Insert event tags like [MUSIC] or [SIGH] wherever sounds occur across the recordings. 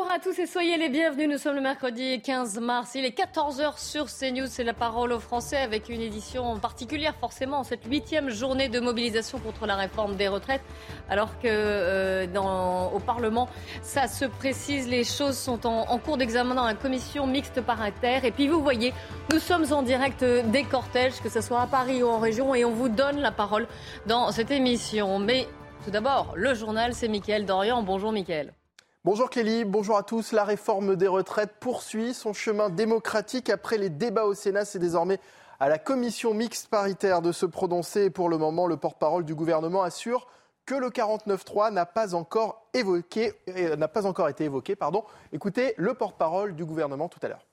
Bonjour à tous et soyez les bienvenus. Nous sommes le mercredi 15 mars. Il est 14h sur CNews. C'est la parole aux Français avec une édition particulière forcément cette huitième journée de mobilisation contre la réforme des retraites. Alors que euh, dans, au Parlement, ça se précise, les choses sont en, cours d'examen dans la commission mixte paritaire. Et puis vous voyez, nous sommes en direct des cortèges, que ce soit à Paris ou en région, et on vous donne la parole dans cette émission. Mais tout d'abord, le journal, c'est Mickaël Dorian. Bonjour Mickaël. Bonjour Clélie, bonjour à tous. La réforme des retraites poursuit son chemin démocratique après les débats au Sénat. C'est désormais à la commission mixte paritaire de se prononcer. pour le moment, le porte-parole du gouvernement assure que le 49.3 n'a pas encore euh, n'a pas encore été évoqué. Pardon. Écoutez le porte-parole du gouvernement tout à l'heure.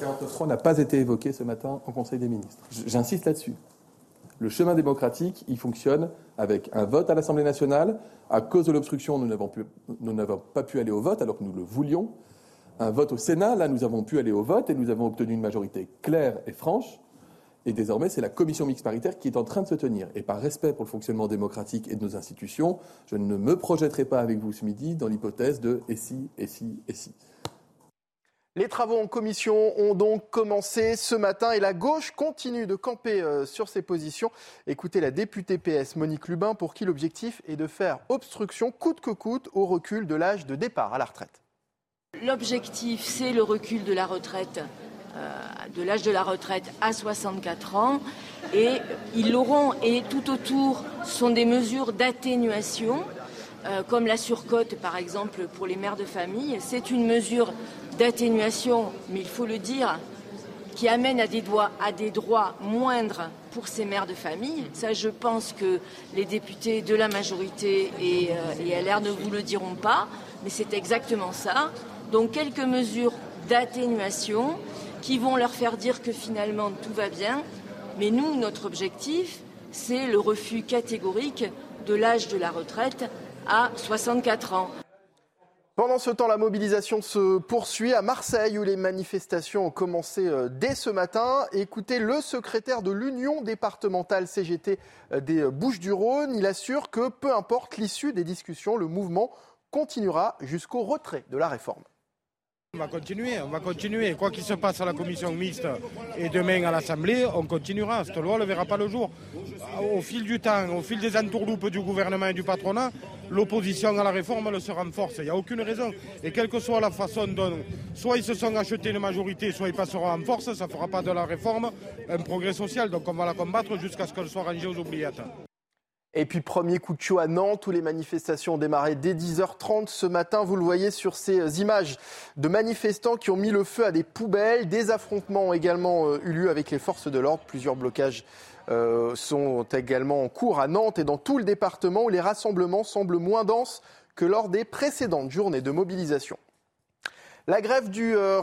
Le 49.3 n'a pas été évoqué ce matin au Conseil des ministres. J'insiste là-dessus. Le chemin démocratique, il fonctionne avec un vote à l'Assemblée nationale. À cause de l'obstruction, nous n'avons pas pu aller au vote alors que nous le voulions. Un vote au Sénat, là, nous avons pu aller au vote et nous avons obtenu une majorité claire et franche. Et désormais, c'est la commission mixte paritaire qui est en train de se tenir. Et par respect pour le fonctionnement démocratique et de nos institutions, je ne me projetterai pas avec vous ce midi dans l'hypothèse de et si, et si, et si. Les travaux en commission ont donc commencé ce matin et la gauche continue de camper euh, sur ses positions. Écoutez la députée PS Monique Lubin pour qui l'objectif est de faire obstruction coûte que coûte au recul de l'âge de départ à la retraite. L'objectif, c'est le recul de la retraite, euh, de l'âge de la retraite à 64 ans. Et ils l'auront. Et tout autour sont des mesures d'atténuation, euh, comme la surcote, par exemple, pour les mères de famille. C'est une mesure d'atténuation, mais il faut le dire, qui amène à des, droits, à des droits moindres pour ces mères de famille. Je pense que les députés de la majorité et, euh, et LR ne vous le diront pas, mais c'est exactement ça. Donc quelques mesures d'atténuation qui vont leur faire dire que finalement tout va bien. Mais nous, notre objectif, c'est le refus catégorique de l'âge de la retraite à 64 ans. Pendant ce temps, la mobilisation se poursuit à Marseille où les manifestations ont commencé euh, dès ce matin. Écoutez le secrétaire de l'Union départementale CGT euh, des Bouches-du-Rhône. Il assure que peu importe l'issue des discussions, le mouvement continuera jusqu'au retrait de la réforme. On va continuer, on va continuer. Quoi qu'il se passe à la commission mixte et demain à l'Assemblée, on continuera. Cette loi ne verra pas le jour. Au fil du temps, au fil des entourloupes du gouvernement et du patronat, l'opposition à la réforme elle se renforce. Il n'y a aucune raison. Et quelle que soit la façon dont soit ils se sont achetés une majorité, soit ils passeront en force, ça ne fera pas de la réforme un progrès social. Donc on va la combattre jusqu'à ce qu'elle soit rangée aux oubliettes. Et puis premier coup de chaud à Nantes où les manifestations ont démarré dès 10h30 ce matin. Vous le voyez sur ces images de manifestants qui ont mis le feu à des poubelles. Des affrontements ont également euh, eu lieu avec les forces de l'ordre. Plusieurs blocages euh, sont également en cours à Nantes et dans tout le département où les rassemblements semblent moins denses que lors des précédentes journées de mobilisation. La grève du, euh,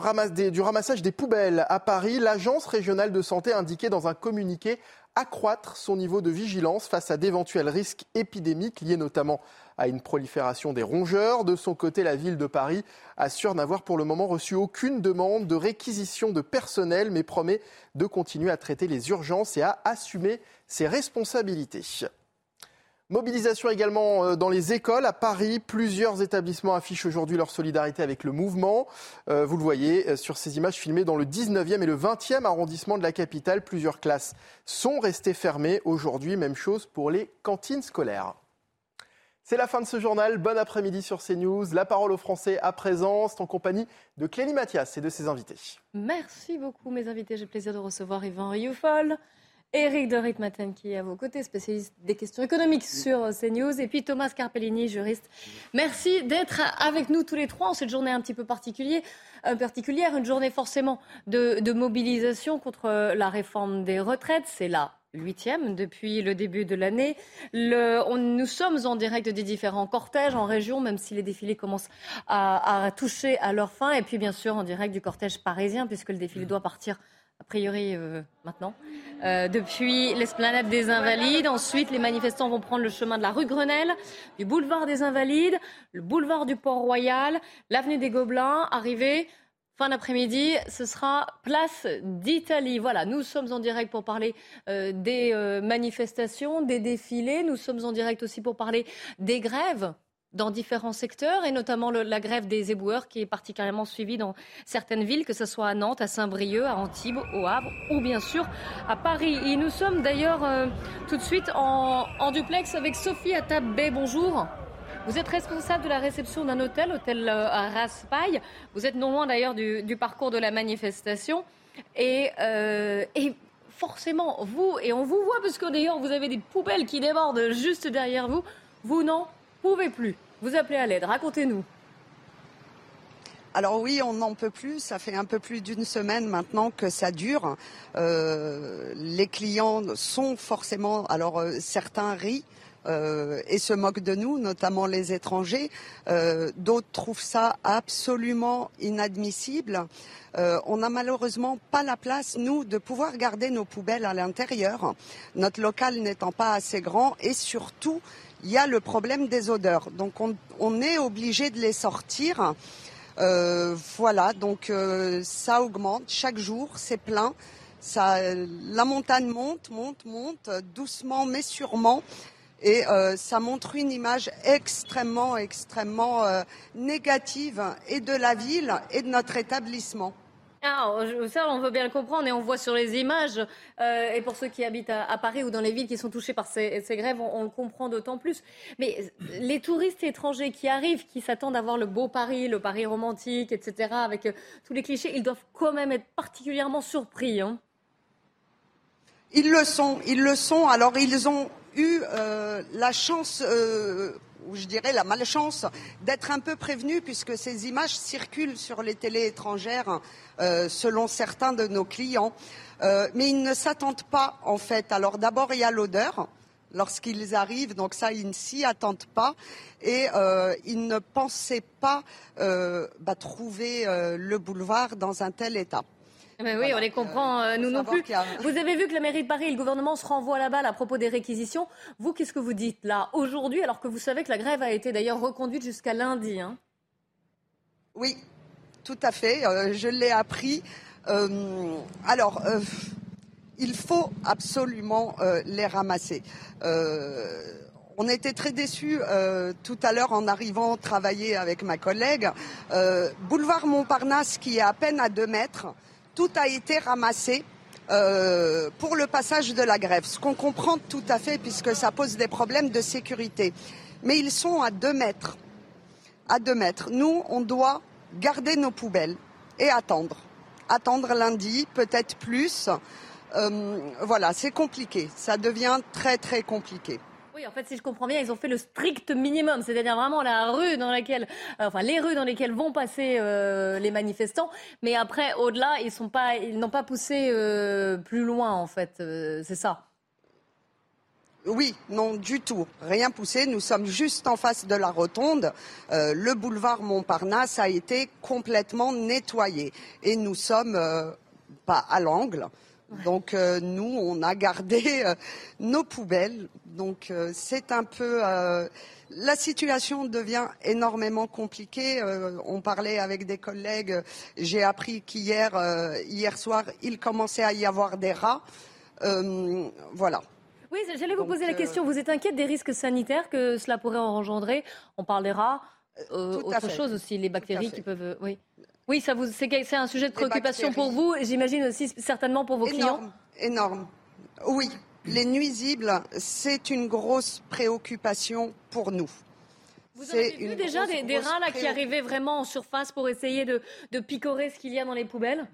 du, ramassage des poubelles à Paris, l'Agence régionale de santé a dans un communiqué accroître son niveau de vigilance face à d'éventuels risques épidémiques liés notamment à une prolifération des rongeurs. De son côté, la ville de Paris assure n'avoir pour le moment reçu aucune demande de réquisition de personnel, mais promet de continuer à traiter les urgences et à assumer ses responsabilités. Mobilisation également euh, dans les écoles. À Paris, plusieurs établissements affichent aujourd'hui leur solidarité avec le mouvement. Euh, vous le voyez euh, sur ces images filmées dans le 19e et le 20e arrondissement de la capitale. Plusieurs classes sont restées fermées aujourd'hui. Même chose pour les cantines scolaires. C'est la fin de ce journal. Bon après-midi sur CNews. La parole aux Français à présent. C'est en compagnie de Clélie Mathias et de ses invités. Merci beaucoup, mes invités. J'ai le plaisir de recevoir Yvan Rioufol. Eric de Ritmaten qui est à vos côtés, spécialiste des questions économiques sur CNews, et puis Thomas Carpellini, juriste. Merci d'être avec nous tous les trois en cette journée un petit peu particulière, euh, particulière une journée forcément de, mobilisation contre la réforme des retraites. C'est la huitième depuis le début de l'année. nous sommes en direct des différents cortèges en région, même si les défilés commencent à, à toucher à leur fin, et puis bien sûr en direct du cortège parisien, puisque le défilé doit partir a priori euh, maintenant, euh, depuis l'esplanade des Invalides. Ensuite, les manifestants vont prendre le chemin de la rue Grenelle, du boulevard des Invalides, le boulevard du Port-Royal, l'avenue des Gobelins, arrivé Fin d'après-midi, ce sera place d'Italie. Voilà, nous sommes en direct pour parler euh, des manifestations, des défilés. Nous sommes en direct aussi pour parler des grèves dans différents secteurs, et notamment la grève des éboueurs qui est particulièrement suivie dans certaines villes, que ce soit à Nantes, à Saint-Brieuc, à Antibes, au Havre ou bien sûr à Paris. Et nous sommes d'ailleurs euh, tout de suite en, duplex avec Sophie Atabé. Bonjour. Vous êtes responsable de la réception d'un hôtel, hôtel euh, Raspail. Vous êtes non loin d'ailleurs du, parcours de la manifestation. Et, euh, et forcément, vous, et on vous voit parce que d'ailleurs vous avez des poubelles qui débordent juste derrière vous, vous n'en pouvez plus. Vous appelez à l'aide, racontez-nous. Alors oui, on n'en peut plus. Ça fait un peu plus d'une semaine maintenant que ça dure. Euh, les clients sont forcément, alors euh, certains rient. Euh, et se moquent de nous, notamment les étrangers. D'autres trouvent ça absolument inadmissible. on n'a malheureusement pas la place, nous, de pouvoir garder nos poubelles à l'intérieur, notre local n'étant pas assez grand et surtout, il y a le problème des odeurs. Donc on, est obligé de les sortir. Euh, voilà, donc euh, ça augmente chaque jour, c'est plein. La montagne monte, monte, monte, doucement mais sûrement. Et euh, ça montre une image extrêmement, extrêmement négative de la ville et de notre établissement. Ah, ça, on veut bien le comprendre et on voit sur les images. Euh, et pour ceux qui habitent à, Paris ou dans les villes qui sont touchées par ces, grèves, on, le comprend d'autant plus. Mais les touristes étrangers qui arrivent, qui s'attendent à voir le beau Paris, le Paris romantique, etc., avec euh, tous les clichés, ils doivent quand même être particulièrement surpris. Hein. Ils le sont, ils le sont. Alors, ils ont eu euh, la chance ou je dirais la malchance d'être un peu prévenu puisque ces images circulent sur les télés étrangères euh, selon certains de nos clients. Euh, mais ils ne s'attendent pas en fait. Alors d'abord il y a l'odeur lorsqu'ils arrivent, donc ça ils ne s'y attendent pas et euh, ils ne pensaient pas bah, trouver le boulevard dans un tel état. Mais oui, on les comprend, euh, nous non plus. Vous avez vu que la mairie de Paris et le gouvernement se renvoient la balle à propos des réquisitions. Vous, qu'est-ce que vous dites là, aujourd'hui, alors que vous savez que la grève a été d'ailleurs reconduite jusqu'à lundi hein? Oui, tout à fait. Euh, je l'ai appris. Euh, alors, il faut absolument les ramasser. On était très déçus tout à l'heure en arrivant travailler avec ma collègue. Boulevard Montparnasse, qui est à peine à deux mètres, tout a été ramassé euh, pour le passage de la grève, ce qu'on comprend tout à fait puisque ça pose des problèmes de sécurité. Mais ils sont à deux mètres. Nous, on doit garder nos poubelles et attendre. Attendre lundi, peut-être plus. Euh, voilà, c'est compliqué. Ça devient très très compliqué. Oui, en fait, si je comprends bien, ils ont fait le strict minimum, c'est-à-dire vraiment la rue dans laquelle, euh, enfin les rues dans lesquelles vont passer euh, les manifestants. Mais après, au-delà, ils n'ont pas poussé euh, plus loin, en fait. c'est ça. Oui, non, du tout. Rien poussé. Nous sommes juste en face de la rotonde. le boulevard Montparnasse a été complètement nettoyé. Et nous sommes pas à l'angle. Donc nous, on a gardé nos poubelles donc euh, c'est un peu euh, la situation devient énormément compliquée. Euh, on parlait avec des collègues. J'ai appris qu'hier, hier soir, il commençait à y avoir des rats. voilà. Oui, j'allais vous poser la question. Vous êtes inquiète des risques sanitaires que cela pourrait engendrer? On parle des rats. autre chose aussi, les bactéries qui peuvent. Oui. Oui, ça vous, c'est, un sujet de préoccupation pour vous, et j'imagine aussi certainement pour vos clients. Énorme. Oui, les nuisibles, c'est une grosse préoccupation pour nous. Vous avez vu déjà des, rats là, qui arrivaient vraiment en surface pour essayer de, picorer ce qu'il y a dans les poubelles?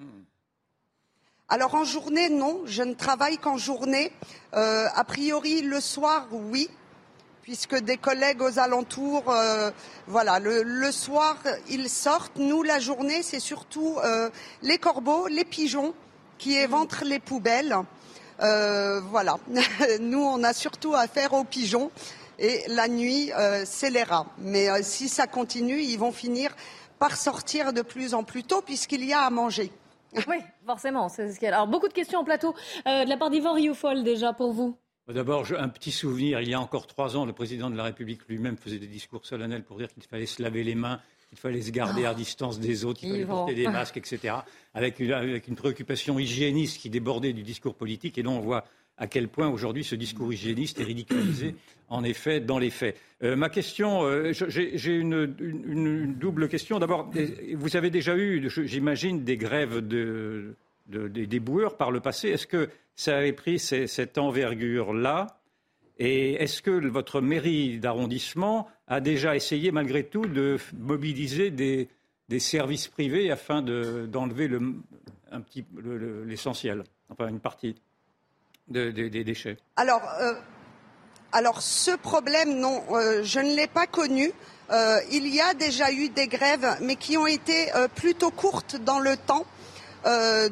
Alors en journée, non. Je ne travaille qu'en journée. Euh, a priori, le soir, oui. Puisque des collègues aux alentours, euh, voilà, le, soir, ils sortent. Nous, la journée, c'est surtout euh, les corbeaux, les pigeons qui éventrent les poubelles. Euh, voilà. [LAUGHS] Nous, on a surtout affaire aux pigeons. Et la nuit, c'est les rats. Mais si ça continue, ils vont finir par sortir de plus en plus tôt puisqu'il y a à manger. Oui, forcément. Ce Alors, beaucoup de questions en plateau. de la part d'Yvan Rioufol, déjà, pour vous. D'abord, un petit souvenir. Il y a encore trois ans, le président de la République lui-même faisait des discours solennels pour dire qu'il fallait se laver les mains, qu'il fallait se garder à distance des autres, qu'il fallait porter des [LAUGHS] masques, etc. Avec une, avec une, préoccupation hygiéniste qui débordait du discours politique. Et là, on voit à quel point aujourd'hui ce discours hygiéniste est ridiculisé, en effet, dans les faits. Euh, ma question, euh, j'ai une, double question. D'abord, vous avez déjà eu, j'imagine, des grèves de, des boueurs par le passé. Est-ce que ça avait pris cette envergure-là? Et est-ce que votre mairie d'arrondissement a déjà essayé, malgré tout, de mobiliser des, services privés afin d'enlever l'essentiel, enfin une partie des déchets? Alors, euh, alors ce problème, non, euh, je ne l'ai pas connu. Euh, il y a déjà eu des grèves, mais qui ont été plutôt courtes dans le temps.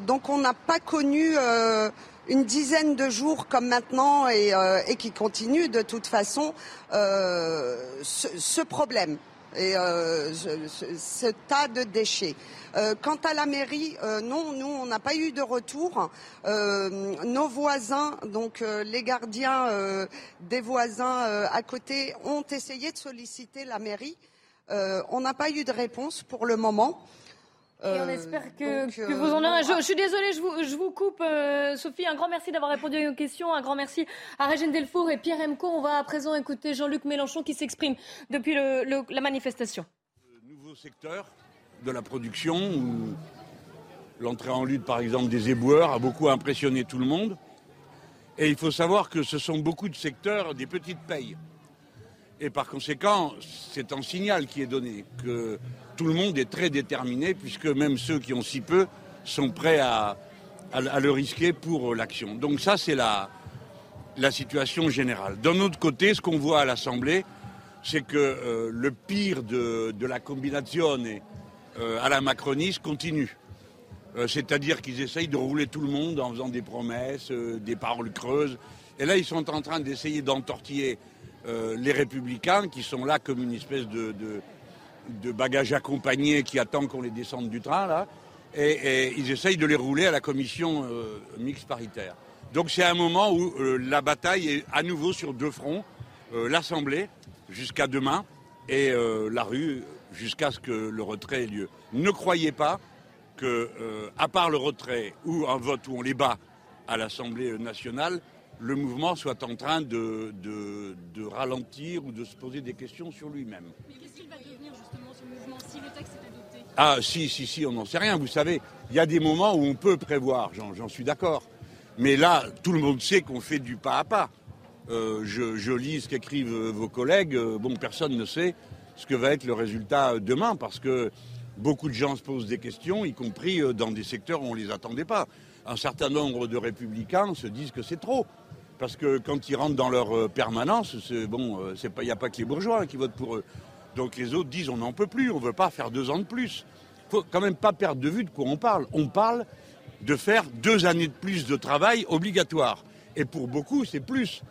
Donc on n'a pas connu une dizaine de jours comme maintenant et, qui continue de toute façon ce, problème et ce, tas de déchets. Euh, quant à la mairie, euh, non, nous, on n'a pas eu de retour. Euh, nos voisins, donc les gardiens des voisins à côté, ont essayé de solliciter la mairie. on n'a pas eu de réponse pour le moment. Et on espère que, vous en aurez. Je, suis désolée, je vous, coupe, Sophie. Un grand merci d'avoir répondu à nos questions. Un grand merci à Régine Delfour et Pierre Emco. On va à présent écouter Jean-Luc Mélenchon qui s'exprime depuis la manifestation. nouveau secteur de la production où l'entrée en lutte, par exemple, des éboueurs a beaucoup impressionné tout le monde. Et il faut savoir que ce sont beaucoup de secteurs des petites payes. Et par conséquent, c'est un signal qui est donné, que tout le monde est très déterminé, puisque même ceux qui ont si peu sont prêts à, le risquer pour l'action. Donc ça, c'est la, situation générale. D'un autre côté, ce qu'on voit à l'Assemblée, c'est que euh, le pire de, la combinazione euh, à la macroniste continue. Euh, c'est-à-dire qu'ils essayent de rouler tout le monde en faisant des promesses, des paroles creuses. Et là, ils sont en train d'essayer d'entortiller les républicains qui sont là comme une espèce de, bagage accompagné qui attend qu'on les descende du train, là. Et, ils essayent de les rouler à la commission mixte paritaire. Donc c'est un moment où la bataille est à nouveau sur deux fronts, l'Assemblée jusqu'à demain et la rue jusqu'à ce que le retrait ait lieu. Ne croyez pas que, euh, à part le retrait ou un vote où on les bat à l'Assemblée nationale, le mouvement soit en train de, de, ralentir ou de se poser des questions sur lui-même. Mais qu'est-ce qu'il va devenir justement ce mouvement si le texte est adopté? Ah si, si, si, on n'en sait rien. Vous savez, il y a des moments où on peut prévoir, j'en suis d'accord. Mais là, tout le monde sait qu'on fait du pas à pas. Euh, je, je, lis ce qu'écrivent vos collègues. Euh, bon, personne ne sait ce que va être le résultat demain, parce que beaucoup de gens se posent des questions, y compris euh, dans des secteurs où on ne les attendait pas. Un certain nombre de républicains se disent que c'est trop. Parce que quand ils rentrent dans leur euh, permanence, bon, euh, il n'y a pas que les bourgeois qui votent pour eux. Donc les autres disent on n'en peut plus, on ne veut pas faire deux ans de plus. Il faut quand même pas perdre de vue de quoi on parle. On parle de faire deux années de plus de travail obligatoire. Et pour beaucoup, c'est plus.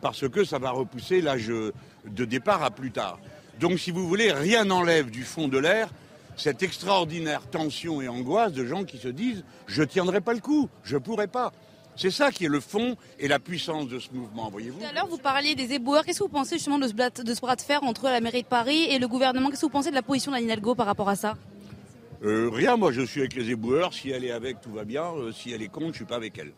Parce que ça va repousser l'âge de départ à plus tard. Donc, si vous voulez, rien n'enlève du fond de l'air cette extraordinaire tension et angoisse de gens qui se disent je tiendrai pas le coup, je pourrai pas. C'est ça qui est le fond et la puissance de ce mouvement, voyez-vous. Tout à l'heure, vous parliez des éboueurs. Qu'est-ce que vous pensez justement de ce, bras de, fer entre la mairie de Paris et le gouvernement? Qu'est-ce que vous pensez de la position d'Anne Hidalgo par rapport à ça? Euh, Rien, moi je suis avec les éboueurs. Si elle est avec, tout va bien. Euh, si elle est contre, je suis pas avec elle.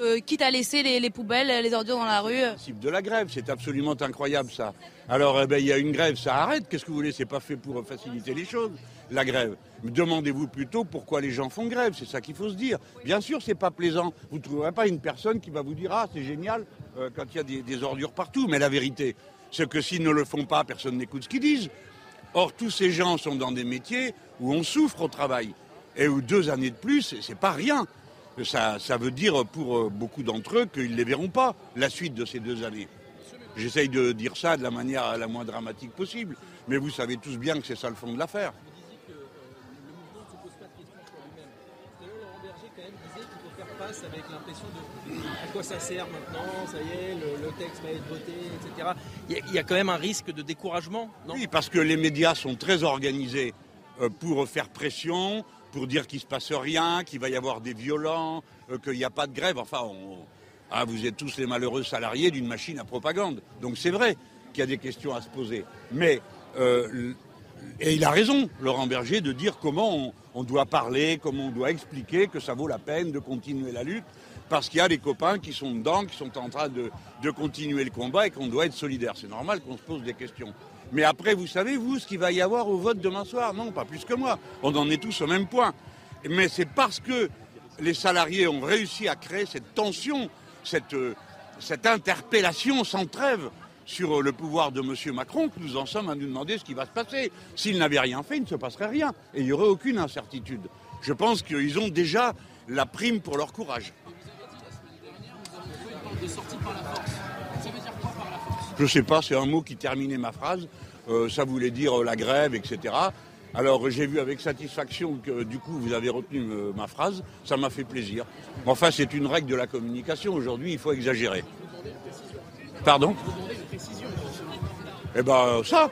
Euh, quitte à laisser les, poubelles, les ordures dans la rue. Le principe de la grève, c'est absolument incroyable ça. Alors, eh ben, il y a une grève, ça arrête. Qu'est-ce que vous voulez? C'est pas fait pour faciliter les choses, la grève. Demandez-vous plutôt pourquoi les gens font grève. C'est ça qu'il faut se dire. Bien sûr, c'est pas plaisant. Vous ne trouverez pas une personne qui va vous dire ah c'est génial euh, quand il y a des, ordures partout. Mais la vérité, c'est que s'ils ne le font pas, personne n'écoute ce qu'ils disent. Or, tous ces gens sont dans des métiers où on souffre au travail et où deux années de plus, c'est pas rien ça, ça veut dire pour euh, beaucoup d'entre eux qu'ils ne les verront pas, la suite de ces deux années. J'essaye de dire ça de la manière la moins dramatique possible, mais vous savez tous bien que c'est ça le fond de l'affaire. Avec l'impression de à quoi ça sert maintenant, ça y est, le, texte va être voté, etc. Il y, a, quand même un risque de découragement, non? Oui, parce que les médias sont très organisés euh, pour faire pression, pour dire qu'il ne se passe rien, qu'il va y avoir des violents, euh, qu'il n'y a pas de grève. Enfin, ah, vous êtes tous les malheureux salariés d'une machine à propagande. Donc c'est vrai qu'il y a des questions à se poser. Mais, euh, et il a raison, Laurent Berger, de dire comment on, doit parler, comment on doit expliquer que ça vaut la peine de continuer la lutte, parce qu'il y a des copains qui sont dedans, qui sont en train de, continuer le combat et qu'on doit être solidaire. C'est normal qu'on se pose des questions. Mais après, vous savez, vous, ce qu'il va y avoir au vote demain soir? Non, pas plus que moi. On en est tous au même point. Mais c'est parce que les salariés ont réussi à créer cette tension, cette, euh, cette interpellation sans trêve sur le pouvoir de M. Macron que nous en sommes à nous demander ce qui va se passer. S'il n'avait rien fait, il ne se passerait rien. Et il n'y aurait aucune incertitude. Je pense qu'ils ont déjà la prime pour leur courage. Je ne sais pas, c'est un mot qui terminait ma phrase. Euh, ça voulait dire euh, la grève, etc. Alors j'ai vu avec satisfaction que du coup vous avez retenu euh, ma phrase, ça m'a fait plaisir. Enfin c'est une règle de la communication, aujourd'hui il faut exagérer. Pardon Eh ben ça,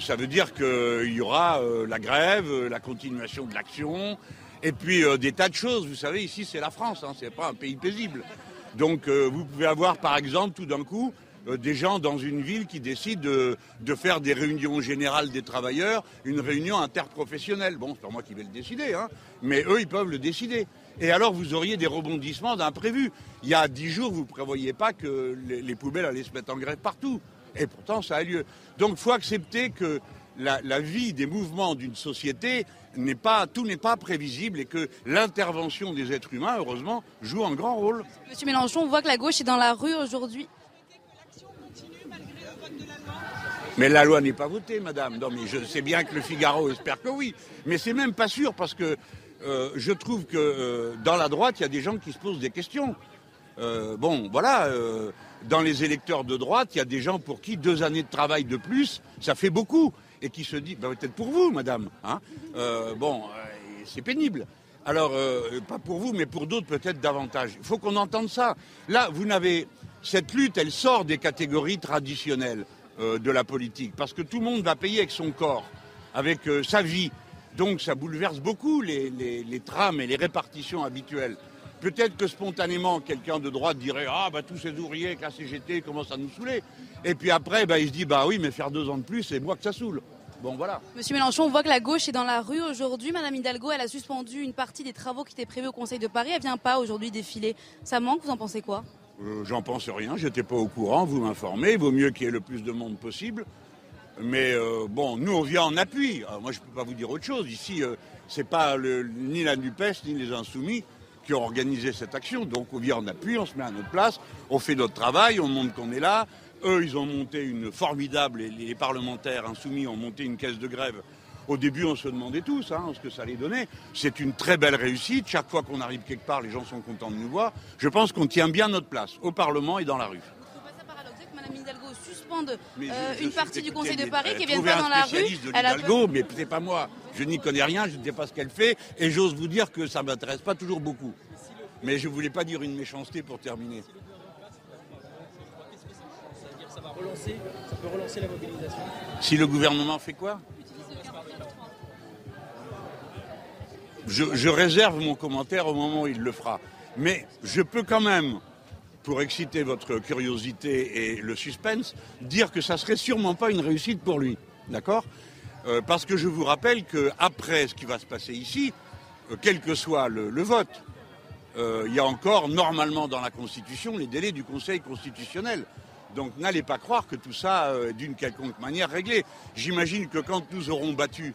ça veut dire qu'il y aura la grève, la continuation de l'action, et puis des tas de choses. Vous savez, ici c'est la France, hein, c'est pas un pays paisible. Donc vous pouvez avoir par exemple tout d'un coup euh, des gens dans une ville qui décident de, faire des réunions générales des travailleurs, une réunion interprofessionnelle. Bon, c'est pas moi qui vais le décider, hein, mais eux, ils peuvent le décider. Et alors, vous auriez des rebondissements d'imprévus. Il y a dix jours, vous ne prévoyez pas que les, poubelles allaient se mettre en grève partout. Et pourtant, ça a lieu. Donc, il faut accepter que la, la, vie des mouvements d'une société n'est pas, tout n'est pas prévisible et que l'intervention des êtres humains, heureusement, joue un grand rôle. Monsieur Mélenchon, on voit que la gauche est dans la rue aujourd'hui. Mais la loi n'est pas votée, madame. Non, mais je sais bien que le Figaro espère que oui. Mais c'est même pas sûr parce que euh, je trouve que euh, dans la droite, il y a des gens qui se posent des questions. Euh, bon, voilà, dans les électeurs de droite, il y a des gens pour qui deux années de travail de plus, ça fait beaucoup. Et qui se disent, bah, peut-être pour vous, madame. Hein bon, c'est pénible. Alors, pas pour vous, mais pour d'autres peut-être davantage. Il faut qu'on entende ça. Là, vous n'avez. Cette lutte, elle sort des catégories traditionnelles. De la politique, parce que tout le monde va payer avec son corps, avec sa vie. Donc ça bouleverse beaucoup les, trames et les répartitions habituelles. Peut-être que spontanément, quelqu'un de droite dirait Ah, bah tous ces ouvriers avec la CGT commencent à nous saouler. Et puis après, bah, il se dit Bah oui, mais faire deux ans de plus, c'est moi que ça saoule. Bon, voilà. Monsieur Mélenchon, on voit que la gauche est dans la rue aujourd'hui. Madame Hidalgo, elle a suspendu une partie des travaux qui étaient prévus au Conseil de Paris. Elle vient pas aujourd'hui défiler. Ça manque, vous en pensez quoi? Euh, j'en pense rien, j'étais pas au courant, vous m'informez, il vaut mieux qu'il y ait le plus de monde possible. Mais euh, bon, nous on vient en appui. moi je ne peux pas vous dire autre chose. Ici, ce euh, c'est pas ni la NUPES ni les Insoumis qui ont organisé cette action. Donc on vient en appui, on se met à notre place, on fait notre travail, on montre qu'on est là. Eux, ils ont monté une formidable, et les parlementaires insoumis ont monté une caisse de grève au début, on se demandait tous hein, ce que ça allait donner. C'est une très belle réussite. Chaque fois qu'on arrive quelque part, les gens sont contents de nous voir. Je pense qu'on tient bien notre place, au Parlement et dans la rue. Mme Hidalgo suspende euh, une partie du Conseil de Paris qui vient pas dans la rue. De elle Hidalgo, mais c'est pas moi. Je n'y connais rien, je ne sais pas ce qu'elle fait, et j'ose vous dire que ça ne m'intéresse pas toujours beaucoup. Mais je ne voulais pas dire une méchanceté pour terminer. Ça va relancer, ça peut relancer la mobilisation. Si le gouvernement fait quoi? Je, réserve mon commentaire au moment où il le fera. Mais je peux quand même, pour exciter votre curiosité et le suspense, dire que ça serait sûrement pas une réussite pour lui. D'accord euh, Parce que je vous rappelle qu'après ce qui va se passer ici, euh, quel que soit le, vote, euh, il y a encore normalement dans la Constitution les délais du Conseil constitutionnel. Donc n'allez pas croire que tout ça est d'une quelconque manière réglé. J'imagine que quand nous aurons battu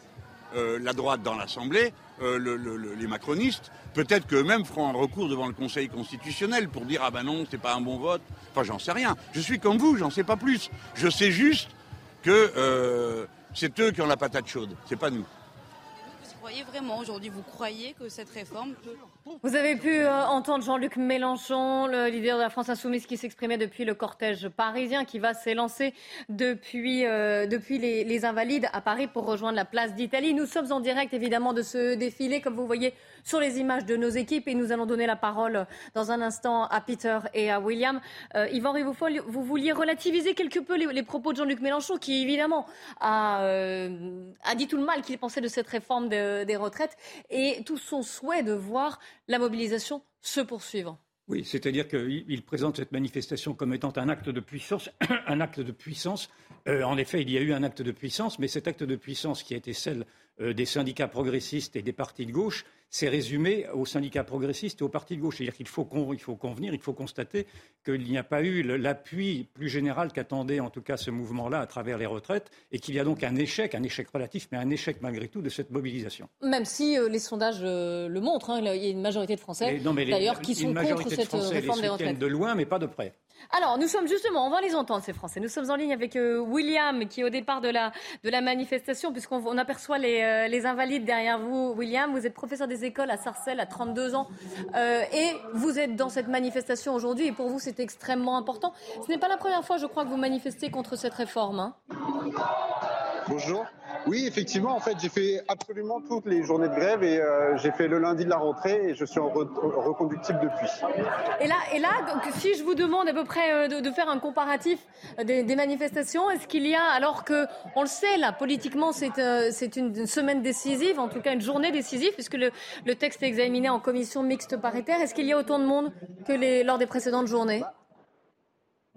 la droite dans l'Assemblée, euh, les macronistes, peut-être qu'eux-mêmes feront un recours devant le Conseil constitutionnel pour dire ah ben non, c'est pas un bon vote. Enfin, j'en sais rien. Je suis comme vous, j'en sais pas plus. Je sais juste que euh, c'est eux qui ont la patate chaude, c'est pas nous. Croyez vraiment aujourd'hui, vous croyez que cette réforme peut vous avez pu euh, entendre Jean-Luc Mélenchon, le leader de la France Insoumise, qui s'exprimait depuis le cortège parisien qui va s'élancer depuis, euh, depuis les, les, Invalides à Paris pour rejoindre la place d'Italie. Nous sommes en direct évidemment de ce défilé, comme vous voyez sur les images de nos équipes, et nous allons donner la parole dans un instant à Peter et à William. Euh, Yvan Rivoufol, vous vouliez relativiser quelque peu les, propos de Jean-Luc Mélenchon, qui évidemment a, euh, a dit tout le mal qu'il pensait de cette réforme des retraites et tout son souhait de voir la mobilisation se poursuivre. Oui, c'est-à-dire qu'il présente cette manifestation comme étant un acte de puissance. [COUGHS] un acte de puissance. Euh, en effet, il y a eu un acte de puissance, mais cet acte de puissance qui a été celle euh, des syndicats progressistes et des partis de gauche, c'est résumé aux syndicats progressistes et aux partis de gauche. C'est-à-dire qu'il faut, il faut convenir, il faut constater qu'il n'y a pas eu l'appui plus général qu'attendait en tout cas ce mouvement-là à travers les retraites et qu'il y a donc un échec, un échec relatif, mais un échec malgré tout de cette mobilisation. Même si euh, les sondages euh, le montrent, hein, il y a une majorité de Français d'ailleurs qui sont contre cette réforme des retraites. de loin, mais pas de près. Alors, nous sommes justement, on va les entendre, ces Français. Nous sommes en ligne avec euh, William, qui est au départ de la, de la manifestation, puisqu'on aperçoit les, euh, les, invalides derrière vous. William, vous êtes professeur des écoles à Sarcelles à 32 ans, euh, et vous êtes dans cette manifestation aujourd'hui, et pour vous, c'est extrêmement important. Ce n'est pas la première fois, je crois, que vous manifestez contre cette réforme. Hein. Bonjour. Oui, effectivement, en fait, j'ai fait absolument toutes les journées de grève et euh, j'ai fait le lundi de la rentrée et je suis en reconductible depuis. Et là, et là donc, si je vous demande à peu près euh, de, faire un comparatif euh, des, manifestations, est-ce qu'il y a, alors que on le sait, là, politiquement, c'est une semaine décisive, en tout cas une journée décisive, puisque le, le texte est examiné en commission mixte paritaire, est-ce qu'il y a autant de monde que les, lors des précédentes journées?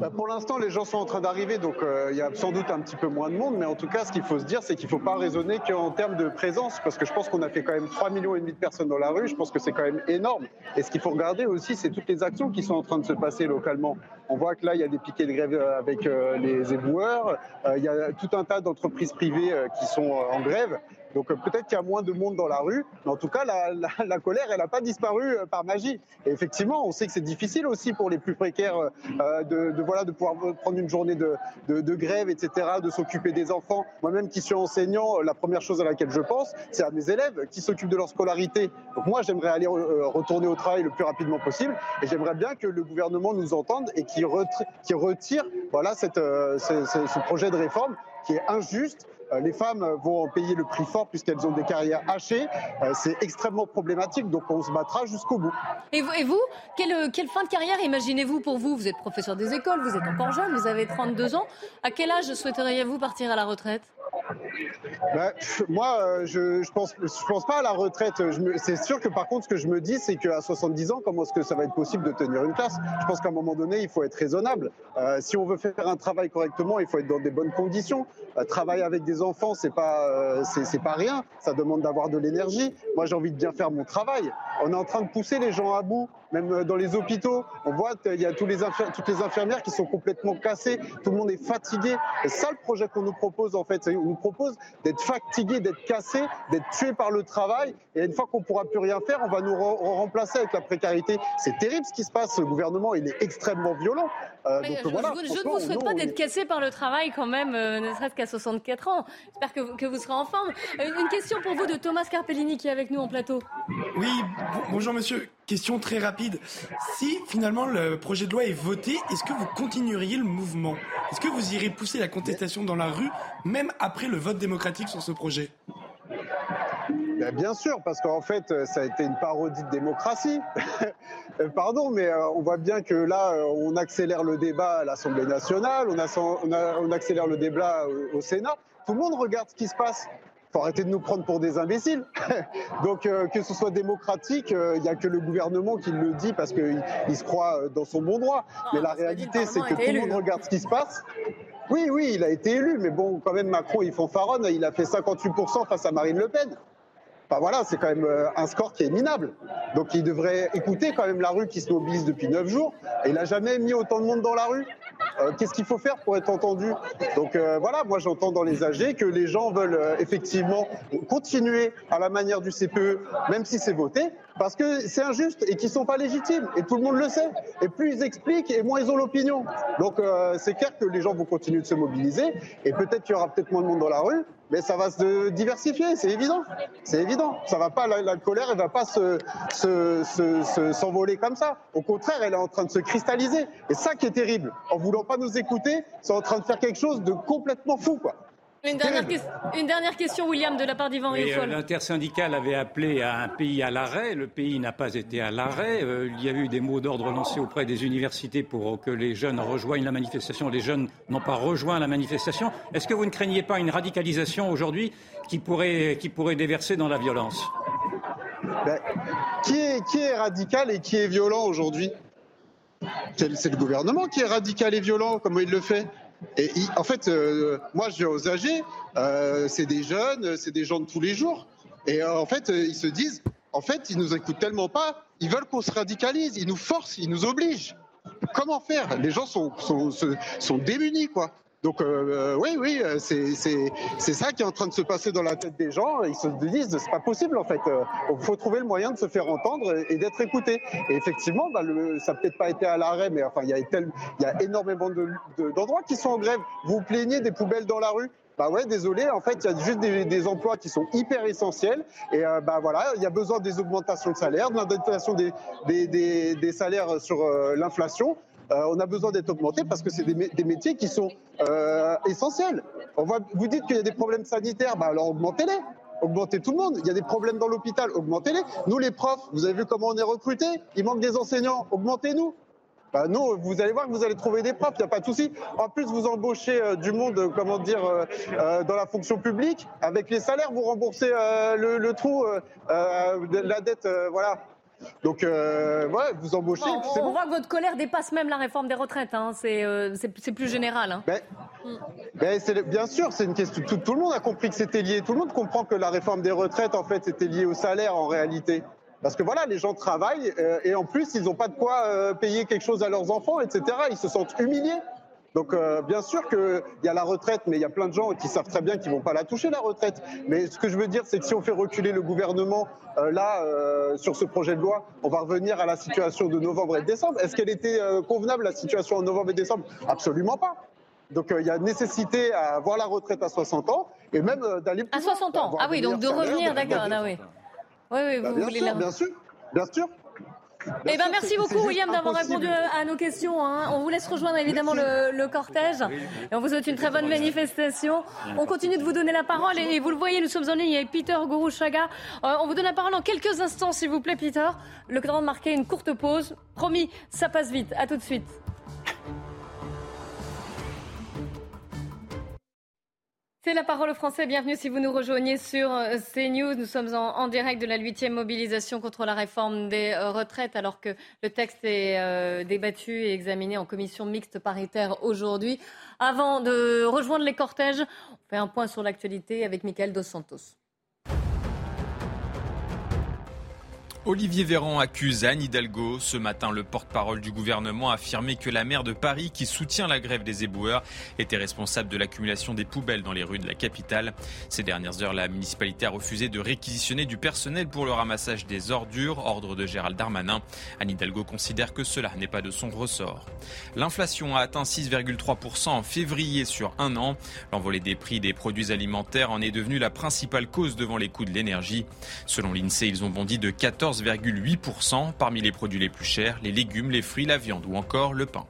Bah, pour l'instant, les gens sont en train d'arriver, donc euh, il y a sans doute un petit peu moins de monde, mais en tout cas, ce qu'il faut se dire, c'est qu'il ne faut pas raisonner qu'en termes de présence, parce que je pense qu'on a fait quand même 3 millions de personnes dans la rue, je pense que c'est quand même énorme. Et ce qu'il faut regarder aussi, c'est toutes les actions qui sont en train de se passer localement. On voit que là, il y a des piquets de grève euh, avec euh, les éboueurs, il y a tout un tas d'entreprises privées qui sont en grève. Donc euh, peut-être qu'il y a moins de monde dans la rue, mais en tout cas, la, colère, elle n'a pas disparu euh, par magie. Et effectivement, on sait que c'est difficile aussi pour les plus précaires euh, de, voilà, de pouvoir prendre une journée de, de, grève, etc., de s'occuper des enfants. Moi-même qui suis enseignant, la première chose à laquelle je pense, c'est à mes élèves qui s'occupent de leur scolarité. Donc moi, j'aimerais aller retourner au travail le plus rapidement possible, et j'aimerais bien que le gouvernement nous entende et qu'il retire, voilà, cette, ce projet de réforme qui est injuste euh, les femmes vont payer le prix fort puisqu'elles ont des carrières hachées. Euh, c'est extrêmement problématique, donc on se battra jusqu'au bout. Et vous, et vous quelle, quelle, fin de carrière imaginez-vous pour vous? Vous êtes professeur des écoles, vous êtes encore jeune, vous avez 32 ans. À quel âge souhaiteriez-vous partir à la retraite? Bah, moi, euh, je ne pense, je pense pas à la retraite. C'est sûr que par contre, ce que je me dis, c'est qu'à 70 ans, comment est-ce que ça va être possible de tenir une classe? Je pense qu'à un moment donné, il faut être raisonnable. Euh, si on veut faire un travail correctement, il faut être dans des bonnes conditions. Euh, travailler avec des enfants, c'est pas, pas rien. Ça demande d'avoir de l'énergie. Moi, j'ai envie de bien faire mon travail. On est en train de pousser les gens à bout même euh, dans les hôpitaux, on voit qu'il y a toutes les infirmières qui sont complètement cassées, tout le monde est fatigué. C'est ça le projet qu'on nous propose en fait. On nous propose d'être fatigué, d'être cassé, d'être tué par le travail. Et une fois qu'on pourra plus rien faire, on va nous remplacer avec la précarité. C'est terrible ce qui se passe. Le gouvernement, il est extrêmement violent. Euh, je, ne vous souhaite pas d'être cassé par le travail quand même, euh, ne serait-ce qu'à 64 ans. J'espère que, que, vous serez en forme. une question pour vous de Thomas Carpellini qui est avec nous en plateau. Oui, bonjour monsieur. Question très rapide. Si finalement le projet de loi est voté, est-ce que vous continueriez le mouvement? Est-ce que vous irez pousser la contestation dans la rue, même après le vote démocratique sur ce projet? Ben, Bien sûr, parce qu'en fait, ça a été une parodie de démocratie. [LAUGHS] Pardon, mais euh, on voit bien que là, euh, on accélère le débat à l'Assemblée nationale, on, accélère le débat au Sénat. Tout le monde regarde ce qui se passe faut arrêter de nous prendre pour des imbéciles. [LAUGHS] Donc euh, que ce soit démocratique, il euh, n'y a que le gouvernement qui le dit parce qu'il il se croit euh, dans son bon droit. mais la réalité, c'est que tout le monde regarde ce qui se passe. Oui, oui, il a été élu, mais bon, quand même, Macron, il fanfaronne, il a fait 58% face à Marine Le Pen. Enfin voilà, c'est quand même un score qui est minable. Donc il devrait écouter quand même la rue qui se mobilise depuis 9 jours. Il n'a jamais mis autant de monde dans la rue. Euh, qu'est-ce qu'il faut faire pour être entendu? Donc euh, voilà, moi j'entends dans les AG que les gens veulent euh, effectivement continuer à la manière du CPE, même si c'est voté, parce que c'est injuste et qu'ils sont pas légitimes. Et tout le monde le sait. Et plus ils expliquent, et moins ils ont l'opinion. Donc c'est clair que les gens vont continuer de se mobiliser, et peut-être qu'il y aura peut-être moins de monde dans la rue, mais ça va se diversifier, c'est évident. C'est évident. Ça va pas, la, colère, elle va pas se, s'envoler comme ça. Au contraire, elle est en train de se cristalliser. Et ça qui est terrible. En voulant pas nous écouter, c'est en train de faire quelque chose de complètement fou, quoi. Une dernière, question, William, de la part d'Yvan oui, euh, L'intersyndicale avait appelé à un pays à l'arrêt. Le pays n'a pas été à l'arrêt. Euh, il y a eu des mots d'ordre lancés auprès des universités pour que les jeunes rejoignent la manifestation. Les jeunes n'ont pas rejoint la manifestation. Est-ce que vous ne craignez pas une radicalisation aujourd'hui qui pourrait, qui pourrait déverser dans la violence? Ben, qui, est, qui est radical et qui est violent aujourd'hui? C'est le gouvernement qui est radical et violent, comment il le fait et en fait, euh, moi, je vais aux âgés, euh, c'est des jeunes, c'est des gens de tous les jours. Et euh, en fait, ils se disent, en fait, ils nous écoutent tellement pas, ils veulent qu'on se radicalise, ils nous forcent, ils nous obligent. Comment faire? Les gens sont, sont, sont démunis, quoi. Donc euh, oui, oui, euh, c'est ça qui est en train de se passer dans la tête des gens. Ils se disent c'est pas possible en fait. Il faut trouver le moyen de se faire entendre et, d'être écouté. Et effectivement, bah, le, ça n'a peut-être pas été à l'arrêt, mais enfin il y a, il y a énormément d'endroits de, qui sont en grève. Vous plaignez des poubelles dans la rue bah ouais, désolé, en fait, il y a juste des, des, emplois qui sont hyper essentiels. Et euh, bah voilà, il y a besoin des augmentations de salaire, de l'indexation des, des, des, salaires sur l'inflation. Euh, on a besoin d'être augmenté parce que c'est des, métiers qui sont euh, essentiels. Vous dites qu'il y a des problèmes sanitaires, bah alors augmentez-les. Augmentez tout le monde. Il y a des problèmes dans l'hôpital, augmentez-les. Nous, les profs, vous avez vu comment on est recrutés Il manque des enseignants, augmentez-nous. Bah, nous, vous allez voir que vous allez trouver des profs, il n'y a pas de souci. En plus, vous embauchez euh, du monde, comment dire, dans la fonction publique. Avec les salaires, vous remboursez le, le, trou, la dette, voilà. Donc, euh, vous embauchez. on, voit que votre colère dépasse même la réforme des retraites. Hein. Euh, c'est plus général. Hein. Ben, ben, bien sûr, c'est une question. Tout, tout, le monde a compris que c'était lié. Tout le monde comprend que la réforme des retraites, en fait, c'était lié au salaire en réalité. Parce que voilà, les gens travaillent euh, et en plus, ils n'ont pas de quoi payer quelque chose à leurs enfants, etc. Ils se sentent humiliés. Donc euh, bien sûr qu'il y a la retraite, mais il y a plein de gens qui savent très bien qu'ils vont pas la toucher la retraite. Mais ce que je veux dire, c'est que si on fait reculer le gouvernement euh, là euh, sur ce projet de loi, on va revenir à la situation de novembre et de décembre. Est-ce qu'elle était convenable la situation en novembre et décembre? Absolument pas. Donc il y a nécessité à avoir la retraite à 60 ans et même d'aller à 60 ans. Ah oui, donc de revenir, d'accord. Ah oui. Oui, oui, vous bah, bien sûr, bien sûr, bien sûr. Eh ben, merci beaucoup, William, d'avoir répondu à nos questions. Hein. On vous laisse rejoindre évidemment le, cortège. Et on vous souhaite une très bonne manifestation. On continue de vous donner la parole. Et, vous le voyez, nous sommes en ligne avec Peter Gourouchaga. Euh, on vous donne la parole en quelques instants, s'il vous plaît, Peter. Le temps de marquer une courte pause. Promis, ça passe vite. À tout de suite. C'est la parole aux Français. Bienvenue si vous nous rejoignez sur euh, CNews. Nous sommes en, direct de la huitième mobilisation contre la réforme des euh, retraites, alors que le texte est euh, débattu et examiné en commission mixte paritaire aujourd'hui. Avant de rejoindre les cortèges, on fait un point sur l'actualité avec Michael Dos Santos. Olivier Véran accuse Anne Hidalgo. Ce matin, le porte-parole du gouvernement a affirmé que la maire de Paris, qui soutient la grève des éboueurs, était responsable de l'accumulation des poubelles dans les rues de la capitale. Ces dernières heures, la municipalité a refusé de réquisitionner du personnel pour le ramassage des ordures, ordre de Gérald Darmanin. Anne Hidalgo considère que cela n'est pas de son ressort. L'inflation a atteint 6,3% en février sur un an. L'envolée des prix des produits alimentaires en est devenue la principale cause devant les coûts de l'énergie. Selon l'INSEE, ils ont bondi de 14 14,8% parmi les produits les plus chers, les légumes, les fruits, la viande ou encore le pain.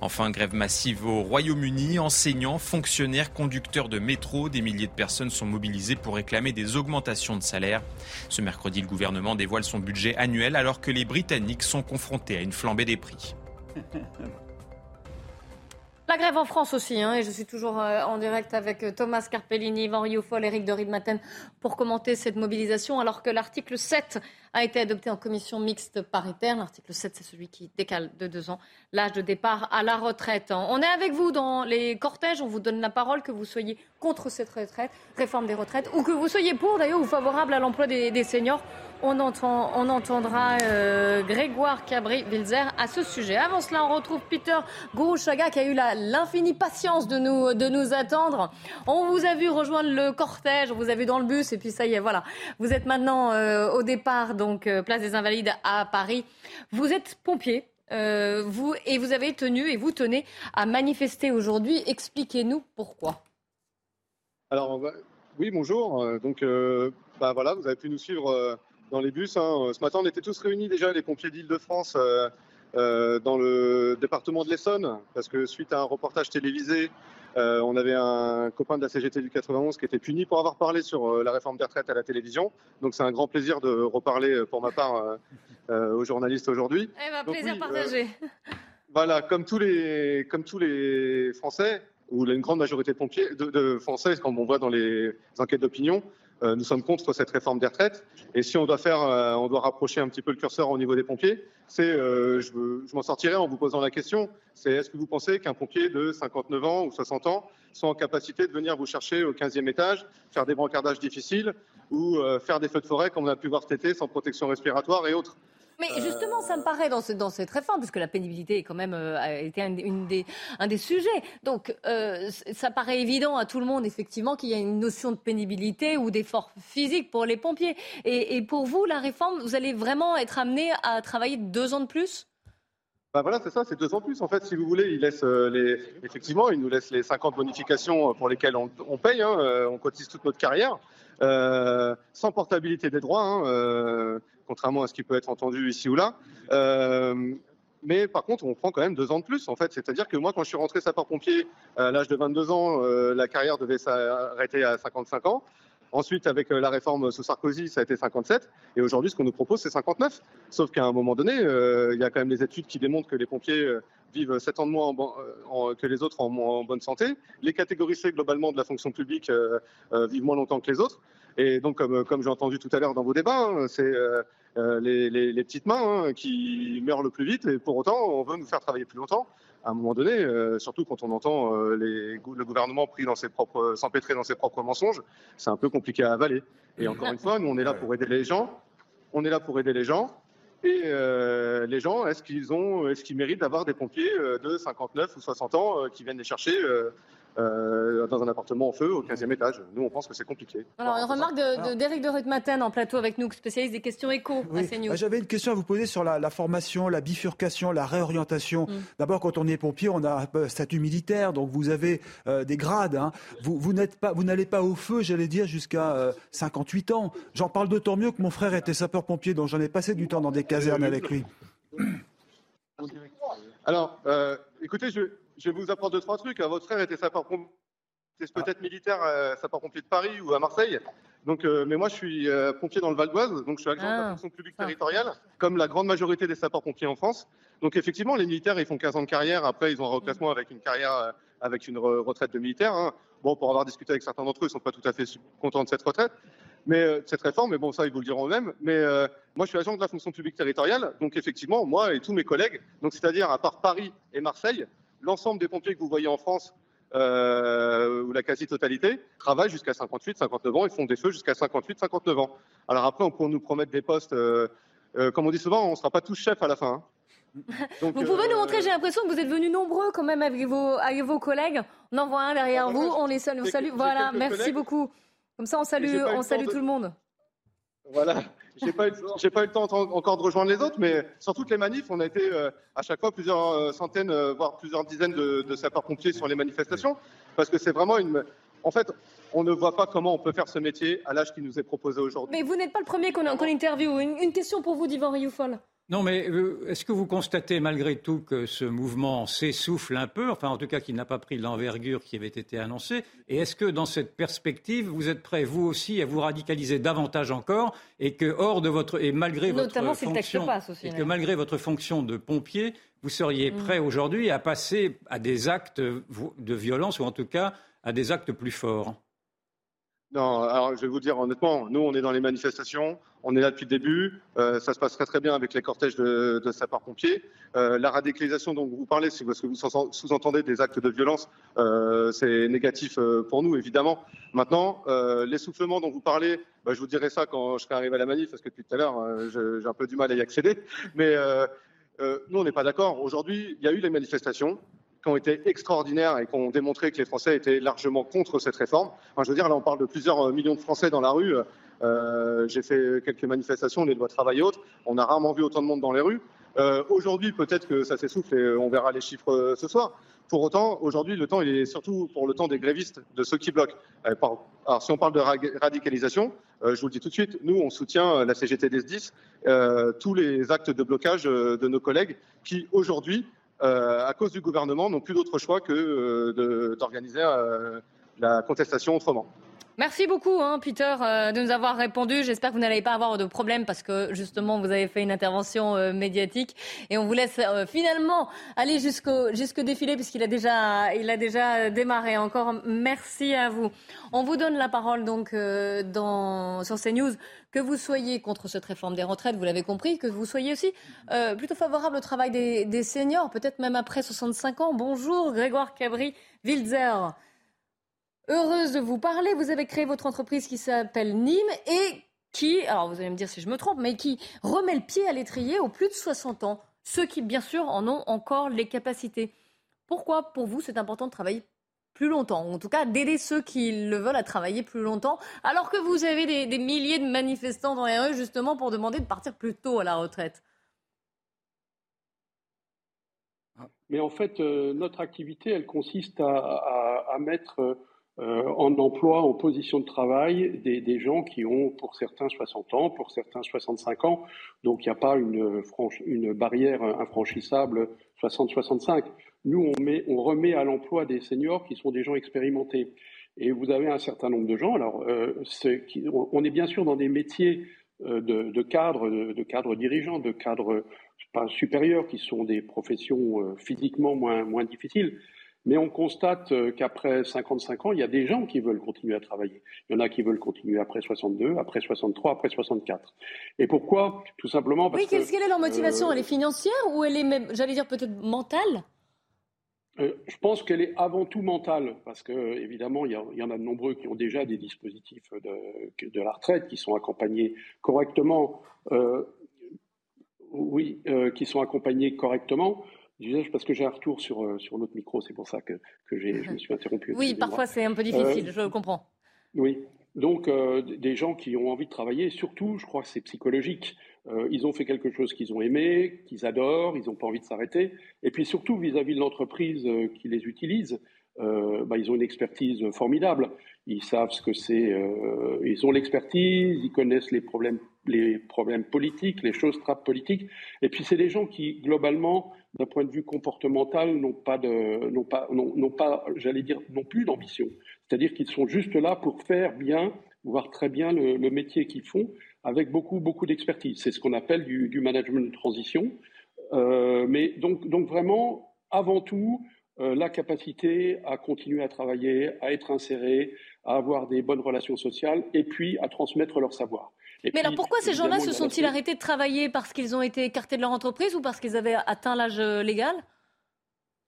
Enfin, grève massive au Royaume-Uni. Enseignants, fonctionnaires, conducteurs de métro, des milliers de personnes sont mobilisées pour réclamer des augmentations de salaire. Ce mercredi, le gouvernement dévoile son budget annuel alors que les Britanniques sont confrontés à une flambée des prix. La grève en France aussi, hein, et je suis toujours euh, en direct avec euh, Thomas Carpellini, Yvan Rioufol, Éric de Riedmaten pour commenter cette mobilisation, alors que l'article 7 a été adopté en commission mixte paritaire. L'article 7, c'est celui qui décale de deux ans l'âge de départ à la retraite. On est avec vous dans les cortèges, on vous donne la parole, que vous soyez contre cette retraite, réforme des retraites, ou que vous soyez pour d'ailleurs ou favorable à l'emploi des seniors. On, entend, on entendra euh, Grégoire Cabri-Vilzer à ce sujet. Avant cela, on retrouve Peter Gourouchaga qui a eu l'infinie patience de nous, de nous attendre. On vous a vu rejoindre le cortège, on vous a vu dans le bus et puis ça y est, voilà. Vous êtes maintenant euh, au départ, donc euh, place des Invalides à Paris. Vous êtes pompier. vous et vous avez tenu et vous tenez à manifester aujourd'hui. Expliquez-nous pourquoi. Alors oui, bonjour. Donc bah voilà, vous avez pu nous suivre dans les bus. Hein. Ce matin, on était tous réunis déjà, les pompiers d'Île-de-France, euh, euh, dans le département de l'Essonne, parce que suite à un reportage télévisé, euh, on avait un copain de la CGT du 91 qui était puni pour avoir parlé sur la réforme des retraites à la télévision. Donc c'est un grand plaisir de reparler pour ma part aux journalistes aujourd'hui. Eh ben, plaisir partagé. [LAUGHS] voilà, comme tous les, comme tous les Français, ou une grande majorité de pompiers, de, de Français, comme on voit dans les enquêtes d'opinion, euh, nous sommes contre cette réforme des retraites. Et si on doit faire, euh, on doit rapprocher un petit peu le curseur au niveau des pompiers, c'est, euh, je, je m'en sortirai en vous posant la question, c'est est-ce que vous pensez qu'un pompier de 59 ans ou 60 ans soit en capacité de venir vous chercher au 15e étage, faire des brancardages difficiles, ou faire des feux de forêt comme on a pu voir cet été sans protection respiratoire et autres? Mais justement, ça me paraît dans, dans cette réforme, puisque la pénibilité est quand même a été un, une des, un des sujets. Donc, ça paraît évident à tout le monde, effectivement, qu'il y a une notion de pénibilité ou d'effort physique pour les pompiers. Et, et, pour vous, la réforme, vous allez vraiment être amené à travailler deux ans de plus? Bah voilà, c'est ça, c'est deux ans de plus. En fait, si vous voulez, il laisse les, effectivement, il nous laisse les 50 bonifications pour lesquelles on, on paye, hein, on cotise toute notre carrière, euh, sans portabilité des droits, hein, euh, contrairement à ce qui peut être entendu ici ou là. Euh, mais par contre, on prend quand même deux ans de plus, en fait. C'est-à-dire que moi, quand je suis rentré sapeur-pompier à l'âge de 22 ans, la carrière devait s'arrêter à 55 ans. Ensuite, avec la réforme sous Sarkozy, ça a été 57. Et aujourd'hui, ce qu'on nous propose, c'est 59. Sauf qu'à un moment donné, il y a quand même des études qui démontrent que les pompiers vivent 7 ans de moins que les autres en, bonne santé. Les catégories C, globalement, de la fonction publique vivent moins longtemps que les autres. Et donc, comme, comme j'ai entendu tout à l'heure dans vos débats, hein, c'est les, les, les, petites mains hein, qui meurent le plus vite. Et pour autant, on veut nous faire travailler plus longtemps à un moment donné, euh, surtout quand on entend euh, les, le gouvernement pris dans ses propres, s'empêtrer dans ses propres mensonges, c'est un peu compliqué à avaler. Et encore une fois, nous, on est là pour aider les gens. On est là pour aider les gens. Et euh, les gens, est-ce qu'ils ont, est-ce qu'ils méritent d'avoir des pompiers de 59 ou 60 ans qui viennent les chercher euh, dans un appartement en feu au 15e étage. Nous, on pense que c'est compliqué. Alors, une remarque d'Éric de, de, Rutmaten en plateau avec nous, spécialiste des questions éco oui. à J'avais une question à vous poser sur la, la formation, la bifurcation, la réorientation. Mm. D'abord, quand on est pompier, on a un statut militaire, donc vous avez euh, des grades. Hein. Vous, vous n'êtes pas, vous n'allez pas au feu, j'allais dire, jusqu'à euh, 58 ans. J'en parle d'autant mieux que mon frère était sapeur-pompier, donc j'en ai passé du temps dans des casernes avec lui. Alors, euh, écoutez, je, je vais vous apprendre deux, trois trucs. Votre frère était sapeur-pompier, peut-être militaire, euh, sapeur-pompier de Paris ou à Marseille. Donc, euh, mais moi, je suis euh, pompier dans le Val d'Oise, donc je suis agent ah, de la fonction publique ah. territoriale, comme la grande majorité des sapeurs-pompiers en France. Donc, effectivement, les militaires, ils font 15 ans de carrière. Après, ils ont un reclassement avec une carrière, euh, avec une re retraite de militaire. Hein. Bon, pour avoir discuté avec certains d'entre eux, ils sont pas tout à fait contents de cette retraite, mais euh, cette réforme. Mais bon, ça, ils vous le diront eux-mêmes. Mais euh, moi, je suis agent de la fonction publique territoriale, donc effectivement, moi et tous mes collègues, donc c'est-à-dire à part Paris et Marseille, l'ensemble des pompiers que vous voyez en France, euh, ou la quasi-totalité, travaillent jusqu'à 58, 59 ans et font des feux jusqu'à 58, 59 ans. Alors après, on peut nous promettre des postes, euh, euh, comme on dit souvent, on ne sera pas tous chefs à la fin. Hein. [LAUGHS] Donc, vous pouvez nous montrer, j'ai l'impression que vous êtes venus nombreux quand même avec vos, avec vos collègues. On en voit un derrière vous, on les salue. salue. Voilà, merci beaucoup. Comme ça, on salue, on salue tout le monde. Voilà. J'ai pas, eu, pas eu le temps encore de rejoindre les autres, mais sur toutes les manifs, on a été euh, à chaque fois plusieurs euh, centaines, euh, voire plusieurs dizaines de, sapeurs-pompiers sur les manifestations, parce que c'est vraiment une. En fait, on ne voit pas comment on peut faire ce métier à l'âge qui nous est proposé aujourd'hui. Mais vous n'êtes pas le premier qu'on qu interviewe. Une, une, question pour vous, Divan Rioufol. Non, mais est-ce que vous constatez malgré tout que ce mouvement s'essouffle un peu, enfin en tout cas qu'il n'a pas pris l'envergure qui avait été annoncée? Et est-ce que dans cette perspective, vous êtes prêt vous aussi à vous radicaliser davantage encore et que hors de votre et malgré Notamment votre fonction aussi, et que malgré votre fonction de pompier, vous seriez prêt mmh. aujourd'hui à passer à des actes de violence ou en tout cas à des actes plus forts? Non, alors je vais vous dire honnêtement, nous on est dans les manifestations, on est là depuis le début, euh, ça se passe très très bien avec les cortèges de, sapeurs-pompiers. Euh, la radicalisation dont vous parlez, c'est parce que vous sous-entendez des actes de violence, euh, c'est négatif pour nous évidemment. Maintenant, l'essoufflement dont vous parlez, bah, je vous dirai ça quand je serai arrivé à la manif, parce que depuis tout à l'heure j'ai un peu du mal à y accéder, mais nous on n'est pas d'accord. Aujourd'hui, il y a eu les manifestations, qui ont été extraordinaires et qui ont démontré que les Français étaient largement contre cette réforme. Je veux dire, là, on parle de plusieurs euh, millions de Français dans la rue. Euh, J'ai fait quelques manifestations, les lois de travail et autres. On n'a rarement vu autant de monde dans les rues. Euh, aujourd'hui, peut-être que ça s'essouffle et on verra les chiffres euh, ce soir. Pour autant, aujourd'hui, le temps, il est surtout pour le temps des grévistes, de ceux qui bloquent. Euh, alors, si on parle de radicalisation, euh, je vous le dis tout de suite, nous, on soutient la CGT des 10, tous les actes de blocage de nos collègues qui, aujourd'hui, euh, à cause du gouvernement, n'ont plus d'autre choix que euh, d'organiser euh, la contestation autrement. Merci beaucoup, hein, Peter, euh, de nous avoir répondu. J'espère que vous n'allez pas avoir de problème parce que justement, vous avez fait une intervention euh, médiatique et on vous laisse euh, finalement aller jusqu'au jusqu'au défilé puisqu'il a déjà a déjà démarré. Encore merci à vous. On vous donne la parole donc dans sur CNews. Que vous soyez contre cette réforme des retraites, vous l'avez compris, que vous soyez aussi plutôt favorable au travail des, des seniors, peut-être même après 65 ans. Bonjour, Grégoire Cabri-Wilzer. Heureuse de vous parler. Vous avez créé votre entreprise qui s'appelle Nîmes et qui, alors vous allez me dire si je me trompe, mais qui remet le pied à l'étrier aux plus de 60 ans, ceux qui bien sûr en ont encore les capacités. Pourquoi pour vous c'est important de travailler plus longtemps, ou en tout cas d'aider ceux qui le veulent à travailler plus longtemps, alors que vous avez des, milliers de manifestants dans les rues justement pour demander de partir plus tôt à la retraite? Mais en fait, euh, notre activité, elle consiste à mettre euh, en emploi, en position de travail, des, gens qui ont pour certains 60 ans, pour certains 65 ans. Donc il n'y a pas une, barrière infranchissable 60-65. Nous, on, met, on remet à l'emploi des seniors qui sont des gens expérimentés. Et vous avez un certain nombre de gens. Alors, euh, on est bien sûr dans des métiers euh, de, cadres, de, cadres dirigeants, de cadres pas supérieurs, qui sont des professions euh, physiquement moins difficiles. Mais on constate euh, qu'après 55 ans, il y a des gens qui veulent continuer à travailler. Il y en a qui veulent continuer après 62, après 63, après 64. Et pourquoi? Tout simplement parce oui, que... quelle est leur motivation? Euh, Elle est financière ou elle est même, j'allais dire peut-être mentale? Euh, je pense qu'elle est avant tout mentale, parce que évidemment, il y, en a de nombreux qui ont déjà des dispositifs de, de la retraite, qui sont accompagnés correctement. Euh, oui, qui sont accompagnés correctement. Parce que j'ai un retour sur, euh, sur notre micro, c'est pour ça que, que je me suis interrompu. Oui, parfois c'est un peu difficile, euh, je comprends. Oui, donc euh, des gens qui ont envie de travailler, surtout, je crois que c'est psychologique. Euh, ils ont fait quelque chose qu'ils ont aimé, qu'ils adorent, ils n'ont pas envie de s'arrêter. Et puis surtout vis-à-vis -vis de l'entreprise qui les utilise, euh, bah, ils ont une expertise formidable. Ils savent ce que c'est. Euh, ils ont l'expertise, ils connaissent les problèmes, les problèmes politiques, les choses très politiques. Et puis c'est des gens qui, globalement, d'un point de vue comportemental, n'ont pas n'ont pas, n'ont, pas, j'allais dire, non plus d'ambition. C'est-à-dire qu'ils sont juste là pour faire bien, voire très bien le, métier qu'ils font, avec beaucoup, beaucoup d'expertise. C'est ce qu'on appelle du, du, management de transition. Euh, mais donc, donc vraiment, avant tout, euh, la capacité à continuer à travailler, à être inséré, à avoir des bonnes relations sociales et puis à transmettre leur savoir. Et Mais puis, alors pourquoi ces gens-là se sont-ils arrêtés de travailler parce qu'ils ont été écartés de leur entreprise ou parce qu'ils avaient atteint l'âge euh, légal?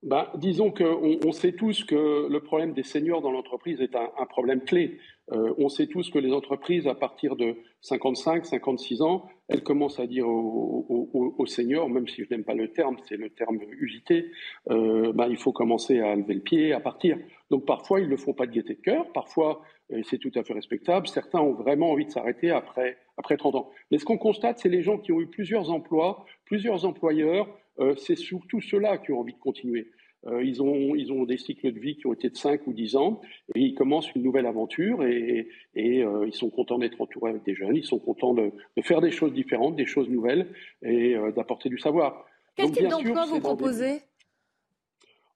Ben, disons qu'on on sait tous que le problème des seniors dans l'entreprise est un, un, problème clé. Euh, on sait tous que les entreprises, à partir de 55, 56 ans, elles commencent à dire aux, aux, aux seniors, même si je n'aime pas le terme, c'est le terme usité, euh, ben, il faut commencer à lever le pied, à partir. Donc parfois, ils ne le font pas de gaieté de cœur, parfois, c'est tout à fait respectable, certains ont vraiment envie de s'arrêter après, après 30 ans. Mais ce qu'on constate, c'est les gens qui ont eu plusieurs emplois, plusieurs employeurs, euh, c'est surtout ceux-là qui ont envie de continuer. Euh, ils, ont, ils ont des cycles de vie qui ont été de 5 ou 10 ans et ils commencent une nouvelle aventure et, et euh, ils sont contents d'être entourés avec des jeunes, ils sont contents de, de faire des choses différentes, des choses nouvelles et d'apporter du savoir. Quel Donc, type d'emploi vous proposez des...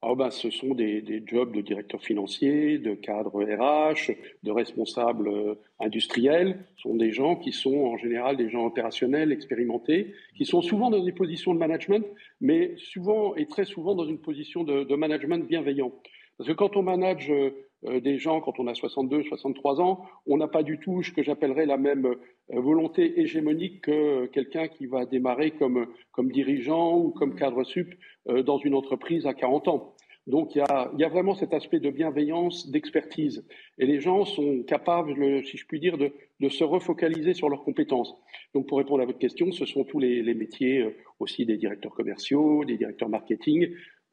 Oh ben, ce sont des, des, jobs de directeur financier, de cadre RH, de responsable euh, industriel. Ce sont des gens qui sont en général des gens opérationnels, expérimentés, qui sont souvent dans des positions de management, mais souvent et très souvent dans une position de, de management bienveillant. Parce que quand on manage euh, des gens, quand on a 62, 63 ans, on n'a pas du tout ce que j'appellerais la même euh, volonté hégémonique que quelqu'un qui va démarrer comme, comme dirigeant ou comme cadre sup euh, dans une entreprise à 40 ans. Donc il y a, y a, vraiment cet aspect de bienveillance, d'expertise. Et les gens sont capables, si je puis dire, de, de, se refocaliser sur leurs compétences. Donc pour répondre à votre question, ce sont tous les, les métiers aussi des directeurs commerciaux, des directeurs marketing,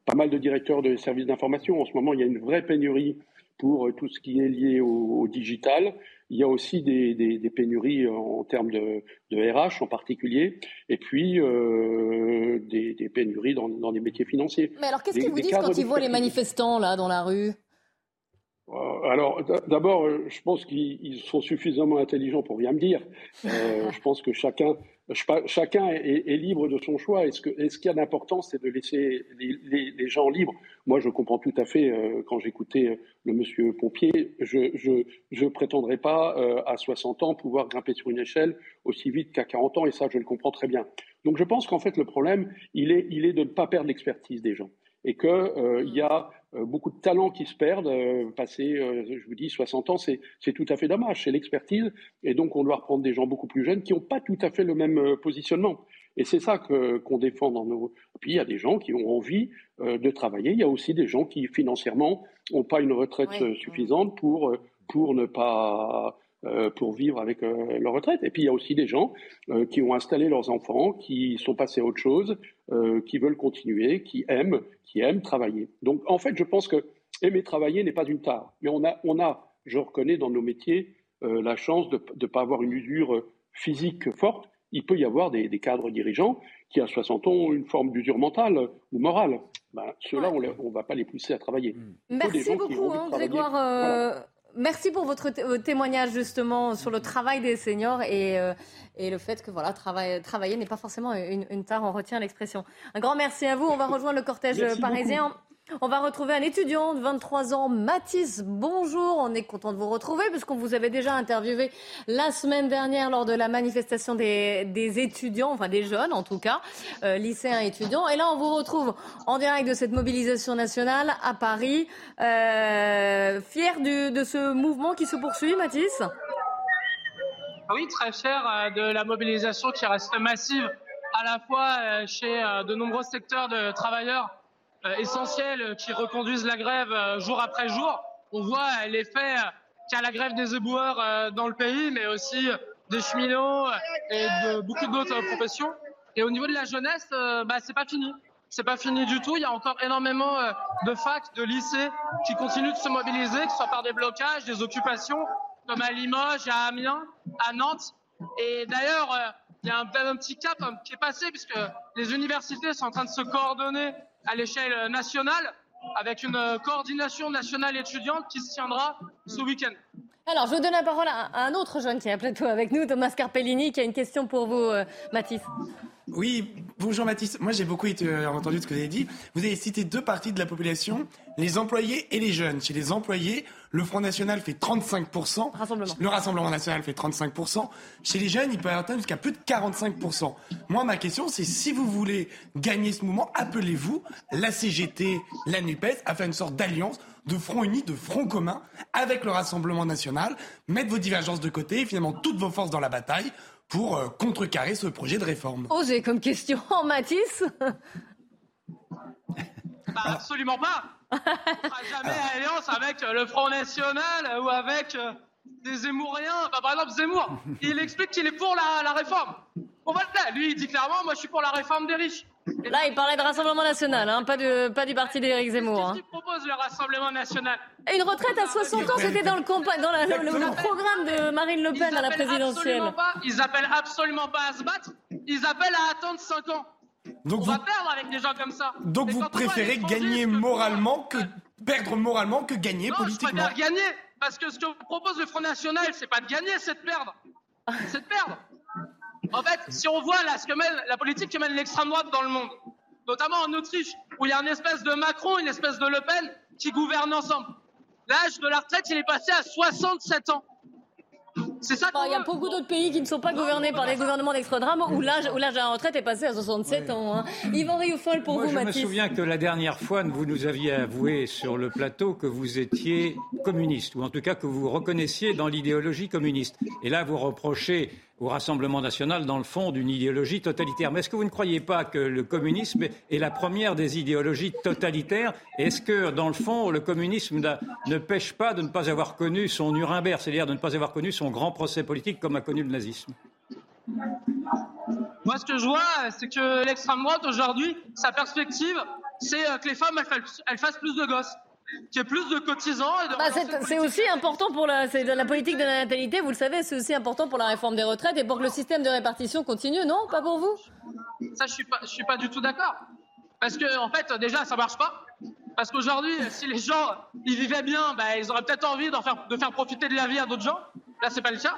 pas mal de directeurs de services d'information. En ce moment, il y a une vraie pénurie pour tout ce qui est lié au, au digital. Il y a aussi des, des, des pénuries en termes de, de, RH en particulier, et puis euh, des, des, pénuries dans, dans, les métiers financiers. Mais alors, qu'est-ce qu'ils vous disent quand ils voient les manifestants là dans la rue? euh, alors, d'abord, je pense qu'ils sont suffisamment intelligents pour rien me dire. Euh, [LAUGHS] je pense que chacun, chacun est, est, libre de son choix. Et ce, que, et ce qu'il y a d'important, c'est de laisser les, les, les, gens libres? Moi, je comprends tout à fait, euh, quand j'écoutais euh, le monsieur pompier, je ne je, prétendrai pas euh, à 60 ans pouvoir grimper sur une échelle aussi vite qu'à 40 ans, et ça, je le comprends très bien. Donc, je pense qu'en fait, le problème, il est, il est de ne pas perdre l'expertise des gens et qu'il euh, y a euh, beaucoup de talents qui se perdent. Euh, passer, euh, je vous dis, 60 ans, c'est tout à fait dommage. C'est l'expertise. Et donc, on doit reprendre des gens beaucoup plus jeunes qui n'ont pas tout à fait le même positionnement. Et c'est ça qu'on qu défend dans nos. Puis il y a des gens qui ont envie de travailler. Il y a aussi des gens qui financièrement n'ont pas une retraite suffisante pour, pour ne pas pour vivre avec leur retraite. Et puis il y a aussi des gens qui ont installé leurs enfants, qui sont passés à autre chose, qui veulent continuer, qui aiment, qui aiment travailler. Donc en fait, je pense que aimer travailler n'est pas une tare, mais on a, on a, je reconnais dans nos métiers, la chance de ne pas avoir une usure physique forte il peut y avoir des, cadres dirigeants qui, à 60 ans, ont une forme d'usure mentale ou morale. Ben, Ceux-là, on ne va pas les pousser à travailler. Merci beaucoup, hein, Grégoire. Euh, merci pour votre témoignage justement sur le travail des seniors et, euh, et le fait que voilà, travailler n'est pas forcément une, une tare, on retient l'expression. Un grand merci à vous. On va rejoindre le cortège parisien. On va retrouver un étudiant de 23 ans, Mathis. Bonjour, on est content de vous retrouver puisqu'on vous avait déjà interviewé la semaine dernière lors de la manifestation des, étudiants, enfin des jeunes en tout cas, euh, lycéens et étudiants. Et là, on vous retrouve en direct de cette mobilisation nationale à Paris. Euh, fier de ce mouvement qui se poursuit, Mathis? Oui, très fier euh, de la mobilisation qui reste massive à la fois chez de nombreux secteurs de travailleurs essentiels qui reconduisent la grève euh, jour après jour. On voit l'effet qu'a la grève des éboueurs euh, dans le pays, mais aussi des cheminots et de beaucoup d'autres professions. Et au niveau de la jeunesse, bah, c'est pas fini. C'est pas fini du tout. Il y a encore énormément de facs, de lycées qui continuent de se mobiliser, que ce soit par des blocages, des occupations, comme à Limoges, à Amiens, à Nantes. Et d'ailleurs, il y a un, petit cap qui est passé puisque les universités sont en train de se coordonner à l'échelle nationale avec une coordination nationale étudiante qui se tiendra ce week-end. Alors, je vous donne la parole à un autre jeune qui est à plateau avec nous, Thomas Carpellini, qui a une question pour vous, euh, Mathis. Oui, bonjour Mathis. Moi, j'ai beaucoup euh, entendu ce que vous avez dit. Vous avez cité deux parties de la population, les employés et les jeunes. Chez les employés, le Front National fait 35%. Rassemblement. Le Rassemblement National fait 35%. Chez les jeunes, il peut atteindre jusqu'à plus de 45%. Moi, ma question, c'est si vous voulez gagner ce mouvement, appelez-vous la CGT, la NUPES, à faire une sorte d'alliance de front uni, de front commun avec le Rassemblement national, mettre vos divergences de côté et finalement toutes vos forces dans la bataille pour euh, contrecarrer ce projet de réforme. Osez comme question, [LAUGHS] Mathis bah, Absolument pas On ne fera jamais alliance avec euh, le Front National ou avec euh, des Zemmouriens. Bah, par exemple, Zemmour, [LAUGHS] il explique qu'il est pour la, la réforme. Bon, voilà, lui, il dit clairement, moi, je suis pour la réforme des riches. Là, il parlait de Rassemblement National, hein, pas, de, pas du parti d'Éric Zemmour. Qu'est-ce hein. qu'il propose le Rassemblement National Une retraite à 60 ans, c'était dans, le, dans le, programme de Marine Le Pen à la présidentielle. ils appellent absolument pas à se battre, ils appellent à attendre 5 ans. Donc On va perdre avec des gens comme ça. Donc vous préférez gagner moralement que perdre moralement que gagner non, politiquement. Je préfère gagner parce que ce que propose le Front National, c'est pas de gagner, c'est de perdre. C'est de perdre. En fait, si on voit là, ce que mène, la politique que mène l'extrême droite dans le monde, notamment en Autriche, où il y a une espèce de Macron, une espèce de Le Pen qui gouvernent ensemble. L'âge de la retraite, il est passé à 67 ans. C'est ça. Il y a beaucoup d'autres pays qui ne sont pas gouvernés par des gouvernements d'extrême droite où l'âge de la retraite est passé à 67 ans. Hein. Yvan Rioufol, pour vous, Mathis. Je me souviens que la dernière fois, vous nous aviez avoué sur le plateau que vous étiez communiste, ou en tout cas que vous reconnaissiez dans l'idéologie communiste. Et là, vous reprochez au Rassemblement national, dans le fond, d'une idéologie totalitaire. Mais est-ce que vous ne croyez pas que le communisme est la première des idéologies totalitaires? Est-ce que, dans le fond, le communisme ne pêche pas de ne pas avoir connu son Nuremberg, c'est-à-dire de ne pas avoir connu son grand procès politique comme a connu le nazisme? Moi, ce que je vois, c'est que l'extrême droite, aujourd'hui, sa perspective, c'est euh, que les femmes, elles fassent plus de gosses qu'il y ait plus de cotisants. Bah, c'est aussi important pour la, la politique de la natalité, vous le savez, c'est aussi important pour la réforme des retraites et pour que le système de répartition continue, non? Pas pour vous? Ça, je suis pas, je suis pas du tout d'accord. Parce que, en fait, déjà, ça marche pas. Parce qu'aujourd'hui, si les gens ils vivaient bien, bah, ils auraient peut-être envie faire, de faire profiter de la vie à d'autres gens. Là, c'est pas le cas.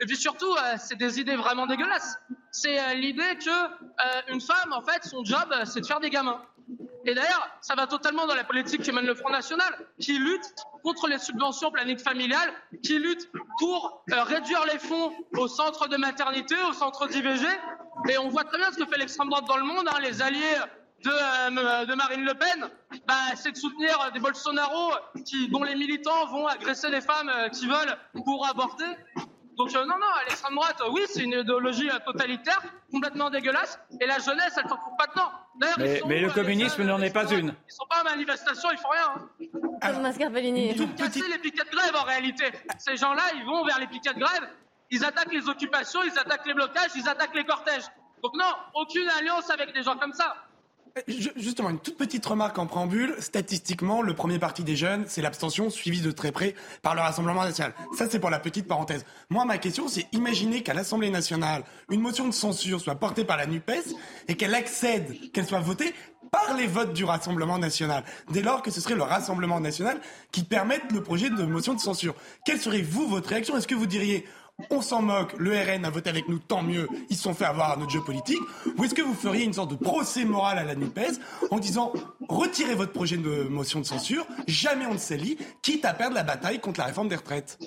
Et puis surtout, euh, c'est des idées vraiment dégueulasses. C'est euh, l'idée que euh, une femme, en fait, son job, c'est de faire des gamins. Et d'ailleurs, ça va totalement dans la politique que mène le Front National, qui lutte contre les subventions planiques familiales, qui lutte pour euh, réduire les fonds aux centres de maternité, aux centres d'IVG. Et on voit très bien ce que fait l'extrême droite dans le monde, hein, les alliés de, euh, de, Marine Le Pen, bah, c'est de soutenir des Bolsonaro dont les militants vont agresser les femmes euh, qui veulent pour avorter. Donc non, non, l'extrême droite, oui, c'est une idéologie totalitaire, complètement dégueulasse, et la jeunesse, elle ne s'en trouve pas dedans. Mais, mais le communisme n'en est pas une. Ils sont pas en manifestation, ils font rien. Hein. Ils casser les piquets de grève en réalité. Ces gens-là, ils vont vers les piquets de grève, ils attaquent les occupations, ils attaquent les blocages, ils attaquent les cortèges. Donc non, aucune alliance avec des gens comme ça. Justement, une toute petite remarque en préambule. Statistiquement, le premier parti des jeunes, c'est l'abstention suivie de très près par le Rassemblement national. Ça, c'est pour la petite parenthèse. Moi, ma question, c'est imaginer qu'à l'Assemblée nationale, une motion de censure soit portée par la NUPES et qu'elle accède, qu'elle soit votée par les votes du Rassemblement national. Dès lors que ce serait le Rassemblement national qui permette le projet de motion de censure. Quelle serait, vous, votre réaction? Est-ce que vous diriez on s'en moque, le RN a voté avec nous, tant mieux, ils se sont fait avoir à notre jeu politique Ou est-ce que vous feriez une sorte de procès moral à la NUPES en disant retirez votre projet de motion de censure, jamais on ne s'allie, quitte à perdre la bataille contre la réforme des retraites?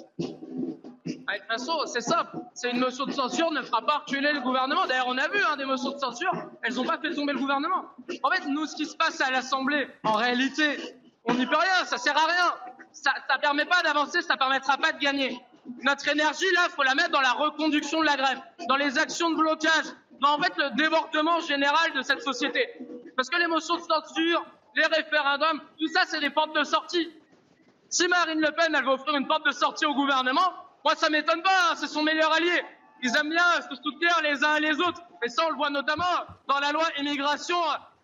Ah, c'est simple. C'est une motion de censure ne fera pas reculer le gouvernement. D'ailleurs, on a vu hein, des motions de censure, elles n'ont pas fait tomber le gouvernement. En fait, nous, ce qui se passe à l'Assemblée, en réalité, on n'y peut rien, ça sert à rien. Ça ne permet pas d'avancer, ça ne permettra pas de gagner. Notre énergie, là, il faut la mettre dans la reconduction de la grève, dans les actions de blocage, dans en fait le débordement général de cette société. Parce que les motions de censure, les référendums, tout ça, c'est des portes de sortie. Si Marine Le Pen, elle veut offrir une porte de sortie au gouvernement, moi, ça m'étonne pas, hein, c'est son meilleur allié. Ils aiment bien se soutenir les uns et les autres. Et ça, on le voit notamment dans la loi immigration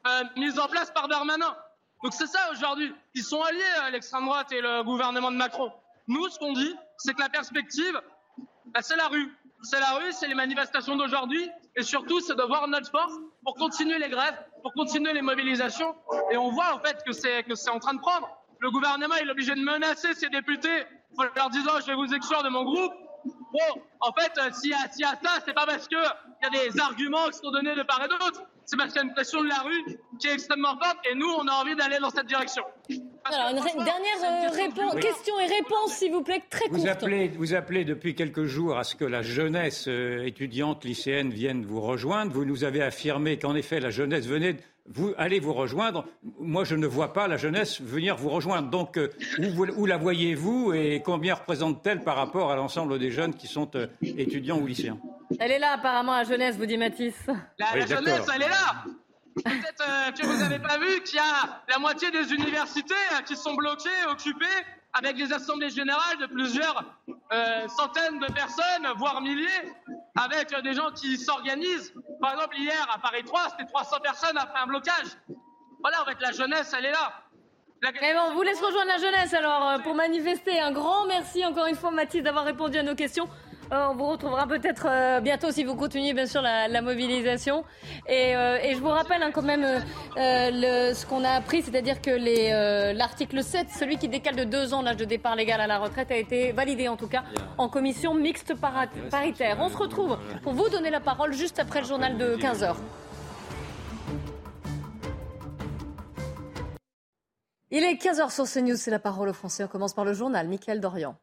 euh, mise en place par Darmanin. Donc c'est ça aujourd'hui. Ils sont alliés, à l'extrême droite et le gouvernement de Macron. Nous, ce qu'on dit, c'est que la perspective, bah, c'est la rue. C'est la rue, c'est les manifestations d'aujourd'hui, et surtout, c'est de voir notre force pour continuer les grèves, pour continuer les mobilisations. Et on voit en fait que c'est que c'est en train de prendre. Le gouvernement est obligé de menacer ses députés en leur disant je vais vous exclure de mon groupe. Bon, en fait, euh, s'il y, a, y a ça, c'est pas parce qu'il y a des arguments qui sont donnés de part et d'autre. C'est parce qu'il y a une pression de la rue qui est extrêmement forte et nous, on a envie d'aller dans cette direction. Alors, une, dernière euh, question et réponse, s'il vous plaît, très vous Appelez, vous appelez depuis quelques jours à ce que la jeunesse euh, étudiante lycéenne vienne vous rejoindre. Vous nous avez affirmé qu'en effet, la jeunesse venait vous allez vous rejoindre. Moi, je ne vois pas la jeunesse venir vous rejoindre. Donc, euh, où, la voyez-vous et combien représente-t-elle par rapport à l'ensemble des jeunes qui sont étudiants ou lycéens? Elle est là, apparemment, la jeunesse, vous dit Mathis. La, jeunesse, elle est là Peut-être euh, que vous n'avez pas vu qu'il y a la moitié des universités euh, qui sont bloquées, occupées, avec des assemblées générales de plusieurs euh, centaines de personnes, voire milliers, avec des gens qui s'organisent. Par exemple, hier, à Paris 3, c'était 300 personnes après un blocage. Voilà, en fait, la jeunesse, elle est là. La... Eh bon, on vous laisse rejoindre la jeunesse alors pour manifester. Un grand merci encore une fois Mathis d'avoir répondu à nos questions. Euh, on vous retrouvera peut-être euh, bientôt si vous continuez bien sûr la, mobilisation. Euh, et, je vous rappelle hein, quand même ce qu'on a appris, c'est-à-dire que l'article 7, celui qui décale de deux ans l'âge de départ légal à la retraite, a été validé en tout cas en commission mixte paritaire. On se retrouve pour vous donner la parole juste après le journal de 15h. Il est 15h sur CNews, c'est la parole aux Français. On commence par le journal. Michael Dorian.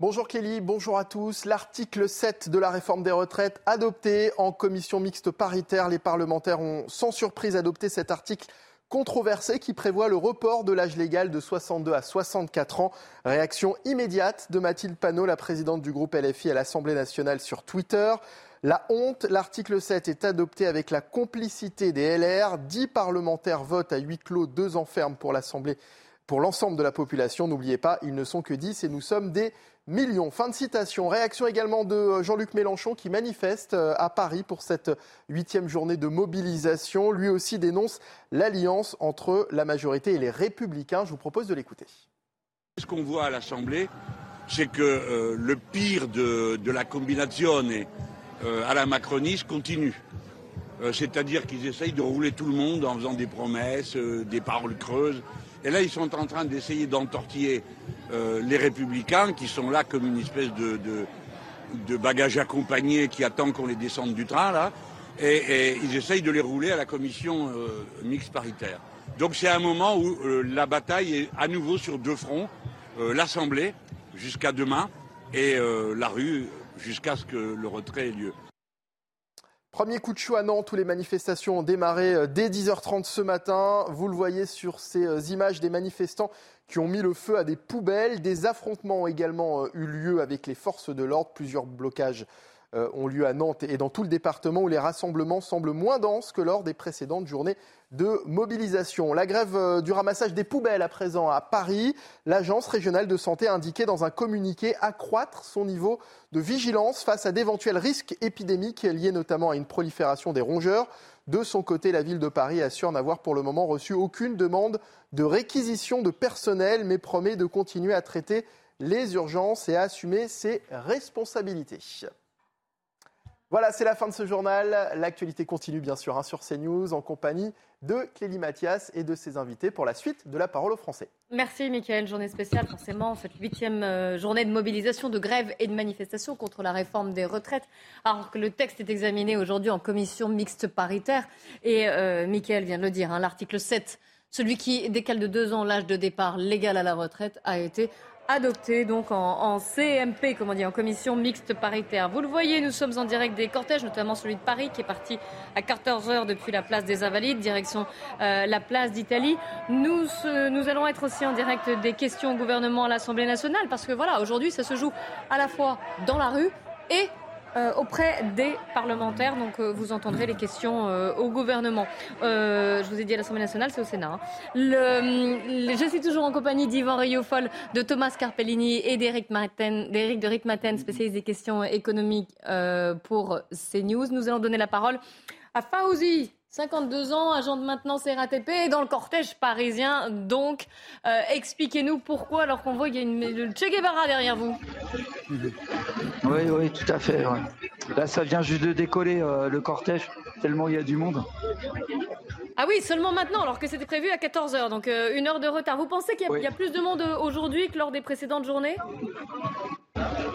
Bonjour Kelly, bonjour à tous. L'article 7 de la réforme des retraites adopté en commission mixte paritaire. Les parlementaires ont sans surprise adopté cet article controversé qui prévoit le report de l'âge légal de 62 à 64 ans. Réaction immédiate de Mathilde Panot, la présidente du groupe LFI à l'Assemblée nationale sur Twitter. La honte, l'article 7 est adopté avec la complicité des LR. Dix parlementaires votent à huis clos, deux enfermes pour l'Assemblée pour l'ensemble de la population. N'oubliez pas, ils ne sont que 10 et nous sommes des millions. Fin de citation. Réaction également de euh, Jean-Luc Mélenchon qui manifeste euh, à Paris pour cette huitième journée de mobilisation. Lui aussi dénonce l'alliance entre la majorité et les républicains. Je vous propose de l'écouter. Ce qu'on voit à l'Assemblée, c'est que euh, le pire de, la combinaison à la macroniste continue. C'est-à-dire qu'ils essayent de rouler tout le monde en faisant des promesses, des paroles creuses. Et là, ils sont en train d'essayer d'entortiller euh, les républicains, qui sont là comme une espèce de, bagage accompagné qui attend qu'on les descende du train, là. Et, ils essayent de les rouler à la commission euh, mixte paritaire. Donc c'est un moment où euh, la bataille est à nouveau sur deux fronts, l'Assemblée jusqu'à demain et la rue jusqu'à ce que le retrait ait lieu. Premier coup de chaud à Nantes où les manifestations ont démarré euh, dès 10h30 ce matin. Vous le voyez sur ces euh, images des manifestants qui ont mis le feu à des poubelles. Des affrontements ont également euh, eu lieu avec les forces de l'ordre. Plusieurs blocages ont lieu à Nantes et dans tout le département où les rassemblements semblent moins denses que lors des précédentes journées de mobilisation. La grève euh, du ramassage des poubelles à présent à Paris. L'Agence régionale de santé a indiqué dans un communiqué accroître son niveau de vigilance face à d'éventuels risques épidémiques liés notamment à une prolifération des rongeurs. De son côté, la ville de Paris assure n'avoir pour le moment reçu aucune demande de réquisition de personnel, mais promet de continuer à traiter les urgences et à assumer ses responsabilités. Voilà, c'est la fin de ce journal. L'actualité continue bien sûr hein, sur CNews en compagnie de Clélie Mathias et de ses invités pour la suite de la parole aux Français. Merci Mickaël, journée spéciale forcément, cette huitième euh, journée de mobilisation, de grève et de manifestation contre la réforme des retraites, alors que le texte est examiné aujourd'hui en commission mixte paritaire. Et euh, Mickaël vient de le dire, hein, l'article 7, celui qui décale de deux ans l'âge de départ légal à la retraite, a été adopté donc en, CMP, comme on dit, en commission mixte paritaire. Vous le voyez, nous sommes en direct des cortèges, notamment celui de Paris qui est parti à 14h depuis la place des Invalides, direction euh, la place d'Italie. Nous, nous allons être aussi en direct des questions au gouvernement à l'Assemblée nationale parce que voilà, aujourd'hui, ça se joue à la fois dans la rue et auprès des parlementaires. Donc euh, vous entendrez les questions euh, au gouvernement. je vous ai dit à l'Assemblée nationale, c'est au Sénat. Hein. je suis toujours en compagnie d'Yvan Riofol, de Thomas Carpellini et d'Éric de Ritmaten, spécialiste des questions économiques pour CNews. Nous allons donner la parole à Fauzi 52 ans, agent de maintenance RATP, dans le cortège parisien. Donc, euh, expliquez-nous pourquoi, alors qu'on voit qu'il y a une, le Che Guevara derrière vous. Oui, oui, tout à fait. Là, ça vient juste de décoller euh, le cortège, tellement il y a du monde. Ah oui, seulement maintenant, alors que c'était prévu à 14h, donc euh, une heure de retard. Vous pensez qu'il y, y, a plus de monde aujourd'hui que lors des précédentes journées?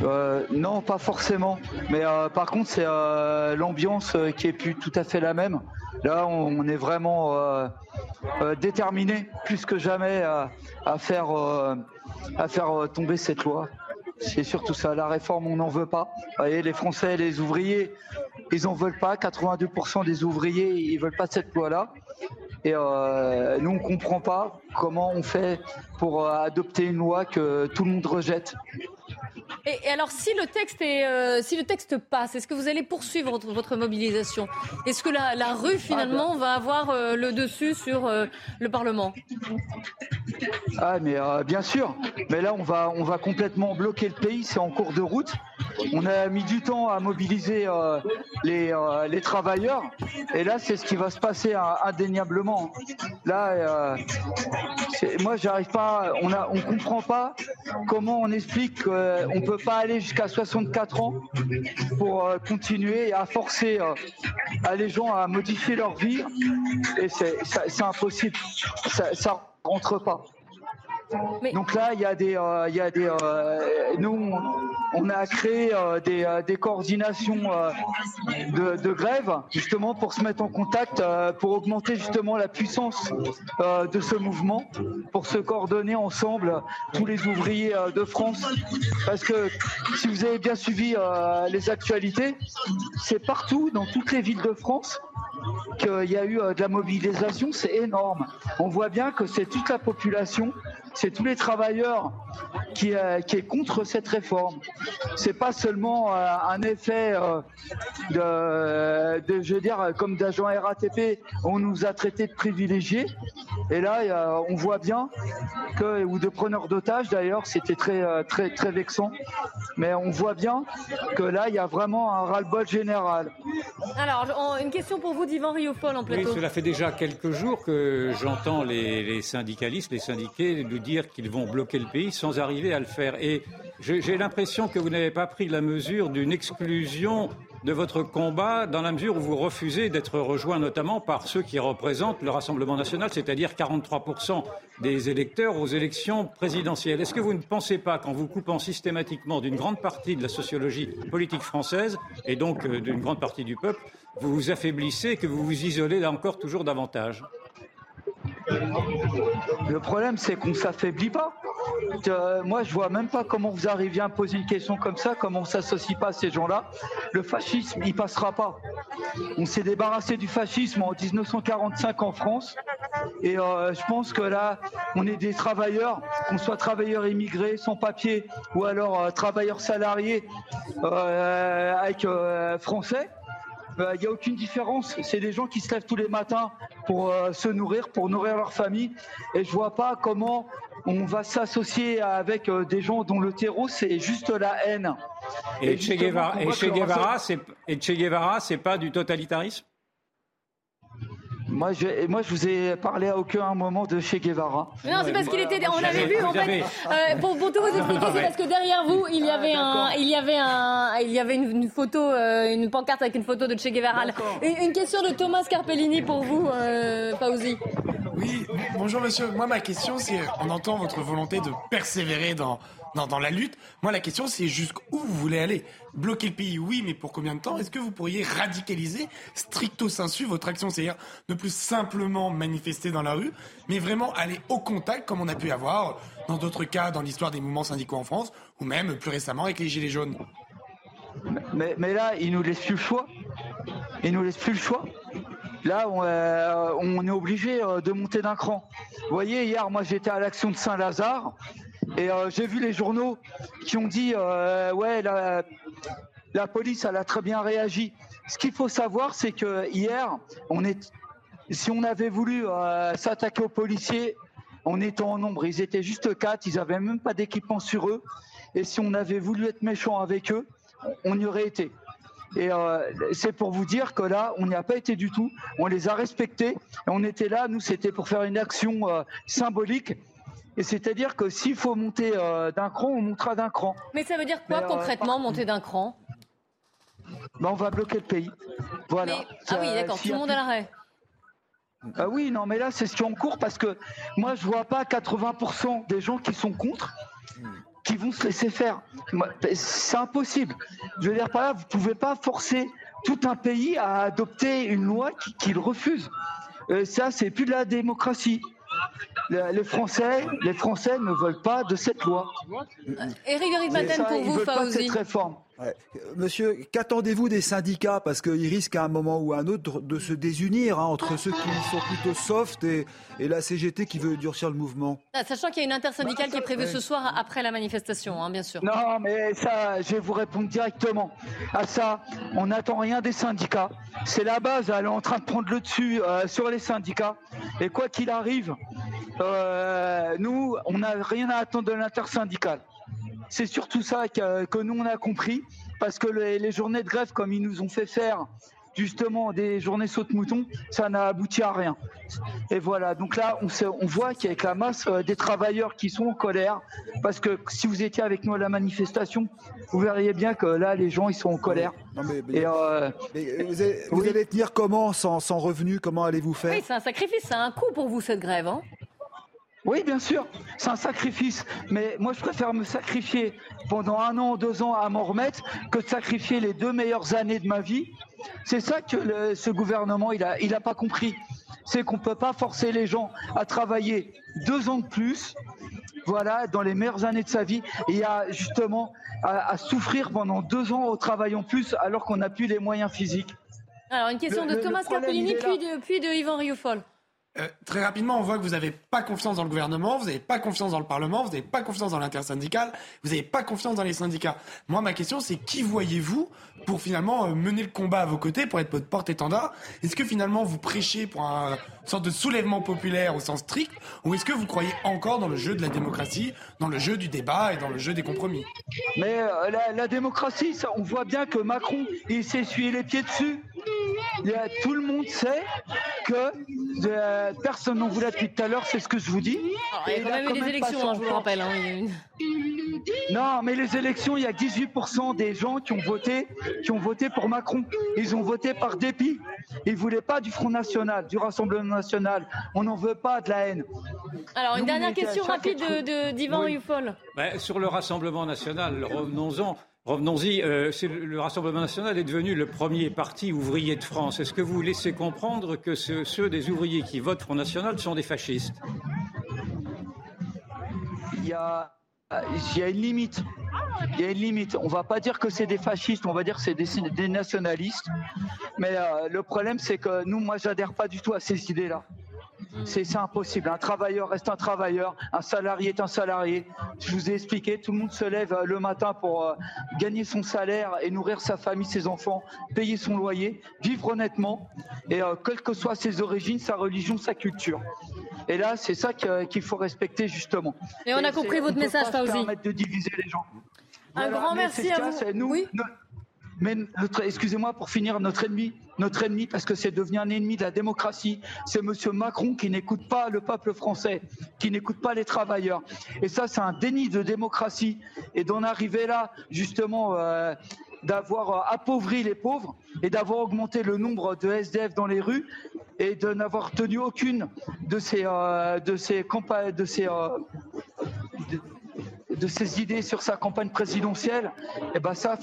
Euh, non, pas forcément. Mais euh, par contre, c'est euh, l'ambiance qui est plus tout à fait la même. Là, on, est vraiment déterminé plus que jamais à, faire, à faire tomber cette loi. C'est surtout ça. La réforme, on n'en veut pas. Vous voyez, les Français, les ouvriers, ils n'en veulent pas. 82% des ouvriers, ils veulent pas cette loi-là. Et nous, on comprend pas comment on fait pour adopter une loi que tout le monde rejette. Et, alors, si le texte est, euh, si le texte passe, est-ce que vous allez poursuivre votre, mobilisation? Est-ce que la, rue finalement va avoir euh, le dessus sur euh, le Parlement? Ah, mais bien sûr. Mais là, on va, on va complètement bloquer le pays. C'est en cours de route. On a mis du temps à mobiliser les, les travailleurs, et là, c'est ce qui va se passer indéniablement. Là, moi, j'arrive pas. On on comprend pas comment on explique qu'on peut pas aller jusqu'à 64 ans pour euh, continuer à forcer euh, les gens à modifier leur vie. Et c'est impossible. Ça, ça rentre pas. Donc là, il y a des, euh, euh, nous, on a créé euh, des, des, coordinations de, grève justement pour se mettre en contact, pour augmenter justement la puissance de ce mouvement, pour se coordonner ensemble tous les ouvriers de France. Parce que si vous avez bien suivi les actualités, c'est partout dans toutes les villes de France qu'il y a eu de la mobilisation, c'est énorme. On voit bien que c'est toute la population c'est tous les travailleurs qui, euh, qui est contre cette réforme. C'est pas seulement euh, un effet euh, de, je veux dire, comme d'agent RATP, on nous a traités de privilégiés. Et là, on voit bien que, ou de preneurs d'otages d'ailleurs, c'était très, très, très vexant. Mais on voit bien que là, il y a vraiment un ras-le-bol général. Alors, une question pour vous, Divan Riofol, en plateau. Oui, cela fait déjà quelques jours que j'entends les, les syndicalistes, les syndiqués nous dire qu'ils vont bloquer le pays sans arriver à le faire. Et j'ai l'impression que vous n'avez pas pris la mesure d'une exclusion de votre combat dans la mesure où vous refusez d'être rejoint notamment par ceux qui représentent le Rassemblement national, c'est-à-dire 43% des électeurs aux élections présidentielles. Est-ce que vous ne pensez pas qu'en vous coupant systématiquement d'une grande partie de la sociologie politique française et donc euh, d'une grande partie du peuple, vous vous affaiblissez et que vous vous isolez là encore toujours davantage? Le problème, c'est qu'on s'affaiblit pas. Euh, moi, je vois même pas comment vous arrivez à me poser une question comme ça, comment on s'associe pas à ces gens-là. Le fascisme, il passera pas. On s'est débarrassé du fascisme en 1945 en France. Et euh, je pense que là, on est des travailleurs, qu'on soit travailleurs immigrés, sans papier, ou alors euh, travailleurs salariés avec euh, français. Euh, Il n'y a aucune différence. C'est des gens qui se lèvent tous les matins pour euh, se nourrir, pour nourrir leur famille. Et je vois pas comment on va s'associer avec euh, des gens dont le terreau, c'est juste la haine. Et et Che Guevara, et Che Guevara, c'est pas du totalitarisme? Moi, je, moi, je vous ai parlé à aucun moment de Che Guevara. Mais non, c'est parce qu'il était. On avait Vous vu en fait. euh, pour, pour tout vous expliquer, c'est parce que derrière vous, il y avait un, il y avait un, il y avait une, une photo, euh, une pancarte avec une photo de Che Guevara. Une, une question de Thomas Carpellini pour vous, euh, Fauzi. Oui, bonjour monsieur. Moi, ma question, c'est, on entend votre volonté de persévérer dans, dans, dans la lutte. Moi, la question, c'est jusqu'où vous voulez aller? Bloquer le pays, oui, mais pour combien de temps? Est-ce que vous pourriez radicaliser stricto sensu votre action? C'est-à-dire ne plus simplement manifester dans la rue, mais vraiment aller au contact, comme on a pu avoir dans d'autres cas dans l'histoire des mouvements syndicaux en France, ou même plus récemment avec les Gilets jaunes. Mais, là, il nous laisse plus le choix. Il nous laisse plus le choix. Là, on, euh, on est obligé euh, de monter d'un cran. Vous voyez, hier, moi, j'étais à l'action de Saint-Lazare et euh, j'ai vu les journaux qui ont dit euh, ouais, la, la police, elle a très bien réagi. Ce qu'il faut savoir, c'est que hier, on est, si on avait voulu euh, s'attaquer aux policiers en étant en nombre, ils étaient juste quatre, ils avaient même pas d'équipement sur eux. Et si on avait voulu être méchant avec eux, on y aurait été. Et c'est pour vous dire que là, on n'y a pas été du tout. On les a respectés. On était là, nous, c'était pour faire une action symbolique. Et c'est-à-dire que s'il faut monter euh, d'un cran, on montera d'un cran. Mais ça veut dire quoi Mais, euh, concrètement, monter d'un cran? Ben, on va bloquer le pays. Voilà. Ah oui, d'accord. Tout le monde à l'arrêt. Ah oui, non, mais là, c'est ce qui est en cours parce que moi, je vois pas 80% des gens qui sont contre qui vont se laisser faire. C'est impossible. Je veux dire par là, vous pouvez pas forcer tout un pays à adopter une loi qui- qu'il refuse. Euh, ça, c'est plus de la démocratie. Le- Les Français, les Français ne veulent pas de cette loi. Éric ça, pour ils vous, veulent pas de cette réforme. Ouais. Monsieur, qu'attendez-vous des syndicats? Parce qu'ils risquent à un moment ou à un autre de se désunir hein, entre ceux qui sont plutôt soft et, et la CGT qui veut durcir le mouvement. Ah, Sachant qu'il y a une intersyndicale qui est prévue Ouais. ce soir après la manifestation, hein, bien sûr. Non, mais ça, je vais vous répondre directement. À ça, on n'attend rien des syndicats. C'est la base, elle est en train de prendre le dessus euh, sur les syndicats. Et quoi qu'il arrive, euh, nous, on n'a rien à attendre de l'intersyndicale. C'est surtout ça que, que nous, on a compris. Parce que les, les journées de grève, comme ils nous ont fait faire justement des journées saute-mouton, ça n'a abouti à rien. Et voilà, donc là, on, sait- on voit qu'avec la masse euh, des travailleurs qui sont en colère, parce que si vous étiez avec nous à la manifestation, vous verriez bien que là, les gens, ils sont en colère. Non, mais, Et, euh, mais vous, allez, vous allez tenir comment sans, sans revenu Comment allez-vous faire? Oui, c'est un sacrifice, c'est un coût pour vous cette grève. Hein Oui, bien sûr, c'est un sacrifice. Mais moi, je préfère me sacrifier pendant un an, deux ans à m'en remettre que de sacrifier les deux meilleures années de ma vie. C'est ça que le- ce gouvernement, il a, il a pas compris. C'est qu'on peut pas forcer les gens à travailler deux ans de plus, voilà, dans les meilleures années de sa vie, et à justement à, à souffrir pendant deux ans au travail en plus, alors qu'on n'a plus les moyens physiques. Alors, une question Le- de le- Thomas Carpellini, puis de, puis de Yvan Rioufol. Euh, très rapidement, on voit que vous n'avez pas confiance dans le gouvernement, vous n'avez pas confiance dans le Parlement, vous n'avez pas confiance dans l'intersyndical, vous n'avez pas confiance dans les syndicats. Moi, ma question, c'est qui voyez-vous pour finalement euh, mener le combat à vos côtés, pour être votre porte-étendard? Est-ce que finalement vous prêchez pour un- sorte de soulèvement populaire au sens strict, ou est-ce que vous croyez encore dans le jeu de la démocratie, dans le jeu du débat et dans le jeu des compromis? Mais euh, la, la démocratie, ça, on voit bien que Macron, il s'est essuyé les pieds dessus. Il y a- tout le monde sait que euh, personne n'en voulait depuis tout à l'heure, c'est ce que je vous dis. Alors, il y a quand là, même eu des élections, hein, je vous le rappelle. hein, Non, mais les élections, il y a 18% des gens qui ont voté, qui ont voté pour Macron. Ils ont voté par dépit. Ils voulaient pas du Front National, du Rassemblement On n'en veut pas de la haine. Alors, une Nous, dernière question rapide de- de- d'Yvan Oui. Ben, sur le Rassemblement national, revenons-en. Revenons-y, euh, le Rassemblement national est devenu le premier parti ouvrier de France. Est-ce que vous laissez comprendre que ceux des ouvriers qui votent Front National sont des fascistes? Il y a, il y a une limite. Il y a une limite. On va pas dire que c'est des fascistes, on va dire que c'est des, nationalistes. Mais euh, le problème, c'est que nous, moi, j'adhère pas du tout à ces idées-là. C'est impossible. Un travailleur reste un travailleur, un salarié est un salarié. Je vous ai expliqué, tout le monde se lève euh, le matin pour euh, gagner son salaire et nourrir sa famille, ses enfants, payer son loyer, vivre honnêtement, et quelles que soient ses origines, sa religion, sa culture. Et là, c'est ça qu'il faut respecter justement. Et on a compris votre message, Fauzi. permettre de diviser les gens. Un grand merci à vous. oui mais excusez-moi pour finir, notre ennemi, notre ennemi, parce que c'est devenu un ennemi de la démocratie, c'est Monsieur Macron qui n'écoute pas le peuple français, qui n'écoute pas les travailleurs. Et ça, c'est un déni de démocratie. Et d'en arriver là, justement, euh, d'avoir euh, appauvri les pauvres et d'avoir augmenté le nombre de SDF dans les rues et de n'avoir tenu aucune de ces, euh, de ces campagnes, de ces de ses idées sur sa campagne présidentielle, et eh ben ça,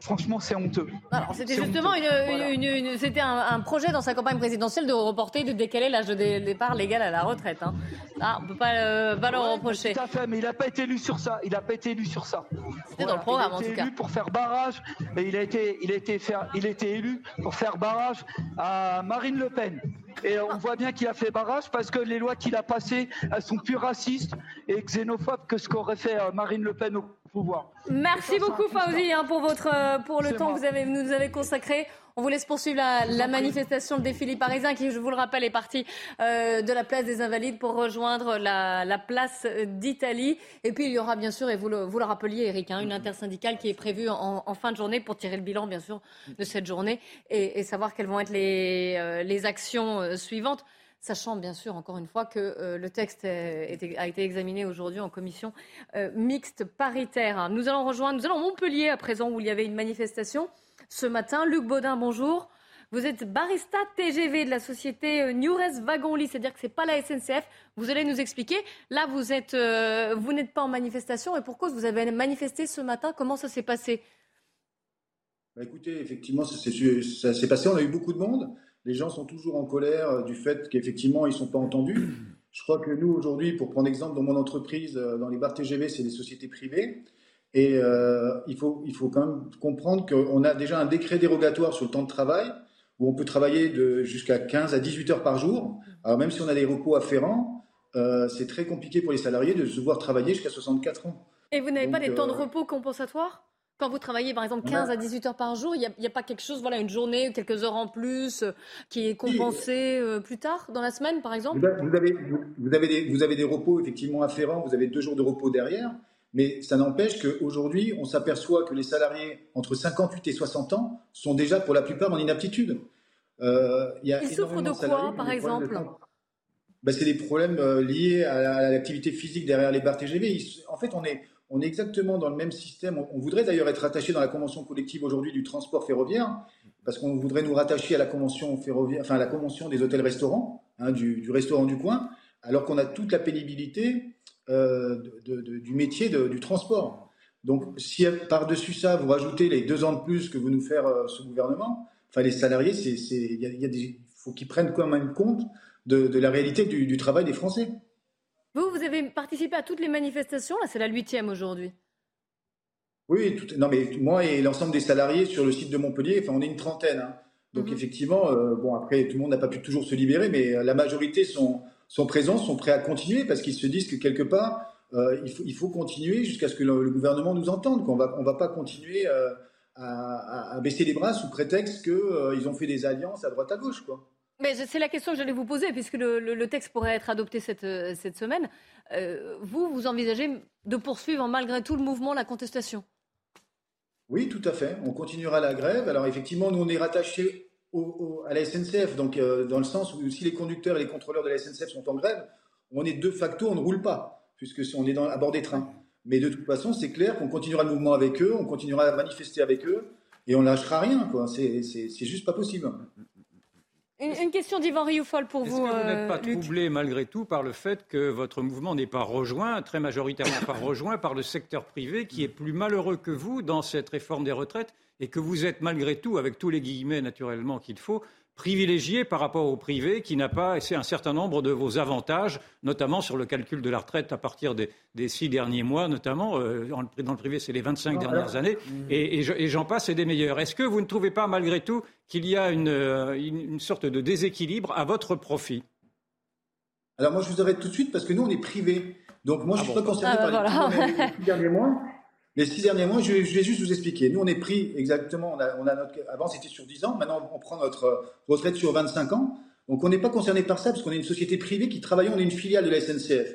franchement, c'est honteux. c'était justement une, c'était un, projet dans sa campagne présidentielle de reporter, de décaler l'âge de départ légal à la retraite. Hein. Ah, on peut pas, euh, pas le reprocher. Tout à fait, mais il n'a pas été élu sur ça. Il n'a pas été élu sur ça. C'était dans le programme, en tout cas. élu pour faire barrage, mais il a été, il a été faire, il a été élu pour faire barrage à Marine Le Pen. Et on voit bien qu'il a fait barrage parce que les lois qu'il a passées, elles sont plus racistes et xénophobes que ce qu'aurait fait euh, Marine Le Pen au pouvoir. Merci beaucoup Fauzi hein, pour, votre, euh, pour le temps que vous avez, nous avez consacré. On vous laisse poursuivre la, manifestation, le défilé parisien qui, je vous le rappelle, est parti euh, de la place des Invalides pour rejoindre la, place d'Italie. Et puis il y aura bien sûr, et vous le, vous le rappeliez Eric, hein, une intersyndicale qui est prévue en, fin de journée pour tirer le bilan bien sûr de cette journée et, savoir quelles vont être les, euh, les actions euh, suivantes sachant bien sûr encore une fois que le texte a été examiné aujourd'hui en commission mixte paritaire. Nous allons rejoindre, nous allons Montpellier à présent où il y avait une manifestation ce matin. Luc Baudin, bonjour. Vous êtes barista TGV de la société euh, Newres Wagonly, c'est-à-dire que ce n'est pas la SNCF. Vous allez nous expliquer. Là, vous êtes, euh, vous n'êtes pas en manifestation et pourquoi vous avez manifesté ce matin Comment ça s'est passé? Bah, Écoutez, effectivement, ça s'est passé. On a eu beaucoup de monde. Les gens sont toujours en colère euh, du fait qu'effectivement, ils ne sont pas entendus. Je crois que nous, aujourd'hui, pour prendre exemple, dans mon entreprise, dans les bars TGV, c'est des sociétés privées. Et euh, il, faut, il faut quand même comprendre qu'on a déjà un décret dérogatoire sur le temps de travail, où on peut travailler jusqu'à 15 à 18 heures par jour. Alors même si on a des repos afférents, euh, c'est très compliqué pour les salariés de se voir travailler jusqu'à 64 ans. Et vous n'avez pas des temps de euh, repos compensatoires? Quand vous travaillez par exemple 15 à 18 heures par jour, il n'y a, pas quelque chose, voilà, une journée, quelques heures en plus, qui est compensée plus tard dans la semaine par exemple? Vous avez, vous, avez des, vous avez des repos effectivement afférents, vous avez deux jours de repos derrière, mais ça n'empêche qu'aujourd'hui, on s'aperçoit que les salariés entre 58 et 60 ans sont déjà pour la plupart en inaptitude. Euh, Ils souffrent de quoi, par exemple ben, C'est des problèmes euh, liés à l'activité physique derrière les barres TGV. En fait, on est, on est exactement dans le même système. On, voudrait d'ailleurs être attaché dans la convention collective aujourd'hui du transport ferroviaire, parce qu'on voudrait nous rattacher à la convention ferroviaire, enfin à la convention des hôtels-restaurants, hein, du, du, restaurant du coin, alors qu'on a toute la pénibilité euh, du métier du transport. Donc, si par-dessus ça, vous rajoutez les deux ans de plus que veut nous faire euh, ce gouvernement, enfin, les salariés, il faut qu'ils prennent quand même compte de, la réalité du, travail des Français. Vous, vous avez participé à toutes les manifestations, là, c'est la huitième aujourd'hui. Oui, tout, non, mais moi et l'ensemble des salariés sur le site de Montpellier, enfin, on est une trentaine. Hein. Donc, mhm. effectivement, euh, bon, après, tout le monde n'a pas pu toujours se libérer, mais la majorité sont, sont présents, sont prêts à continuer parce qu'ils se disent que quelque part, euh, il, faut, il, faut, continuer jusqu'à ce que le, gouvernement nous entende, qu'on va, on va pas continuer euh, à, à, baisser les bras sous prétexte qu'ils euh, ont fait des alliances à droite à gauche. Quoi. Mais c'est la question que j'allais vous poser, puisque le, le, texte pourrait être adopté cette, cette semaine. vous, vous envisagez de poursuivre malgré tout le mouvement, la contestation? Oui, tout à fait. On continuera la grève. Alors effectivement, nous, on est rattachés à la SNCF, donc euh, dans le sens où si les conducteurs et les contrôleurs de la SNCF sont en grève, on est de facto, on ne roule pas, puisque on est dans, à bord des trains. Mais de toute façon, c'est clair qu'on continuera le mouvement avec eux, on continuera à manifester avec eux, et on lâchera rien, quoi. C'est juste pas possible. Une, question d'Yvan Rioufol pour vous. Est-ce que vous n'êtes euh, pas Luc troublé malgré tout par le fait que votre mouvement n'est pas rejoint, très majoritairement pas rejoint par le secteur privé qui est plus malheureux que vous dans cette réforme des retraites et que vous êtes malgré tout, avec tous les guillemets naturellement qu'il faut, privilégié par rapport au privé qui n'a pas un certain nombre de vos avantages, notamment sur le calcul de la retraite à partir des, six derniers mois, notamment. Euh, dans, le, privé, c'est les 25 dernières années. Et, j'en passe, et des meilleurs. Est-ce que vous ne trouvez pas, malgré tout, qu'il y a une, euh, sorte de déséquilibre à votre profit? Alors moi, je vous arrête tout de suite parce que nous, on est privé. Donc moi, je suis ah pas concerné ah, par bah les, les [LAUGHS] derniers mois. Les six derniers mois, je vais, juste vous expliquer. Nous, on est pris exactement, on a, notre, avant c'était sur 10 ans, maintenant on prend notre euh, retraite sur 25 ans. Donc on n'est pas concerné par ça parce qu'on est une société privée qui travaille, on est une filiale de la SNCF.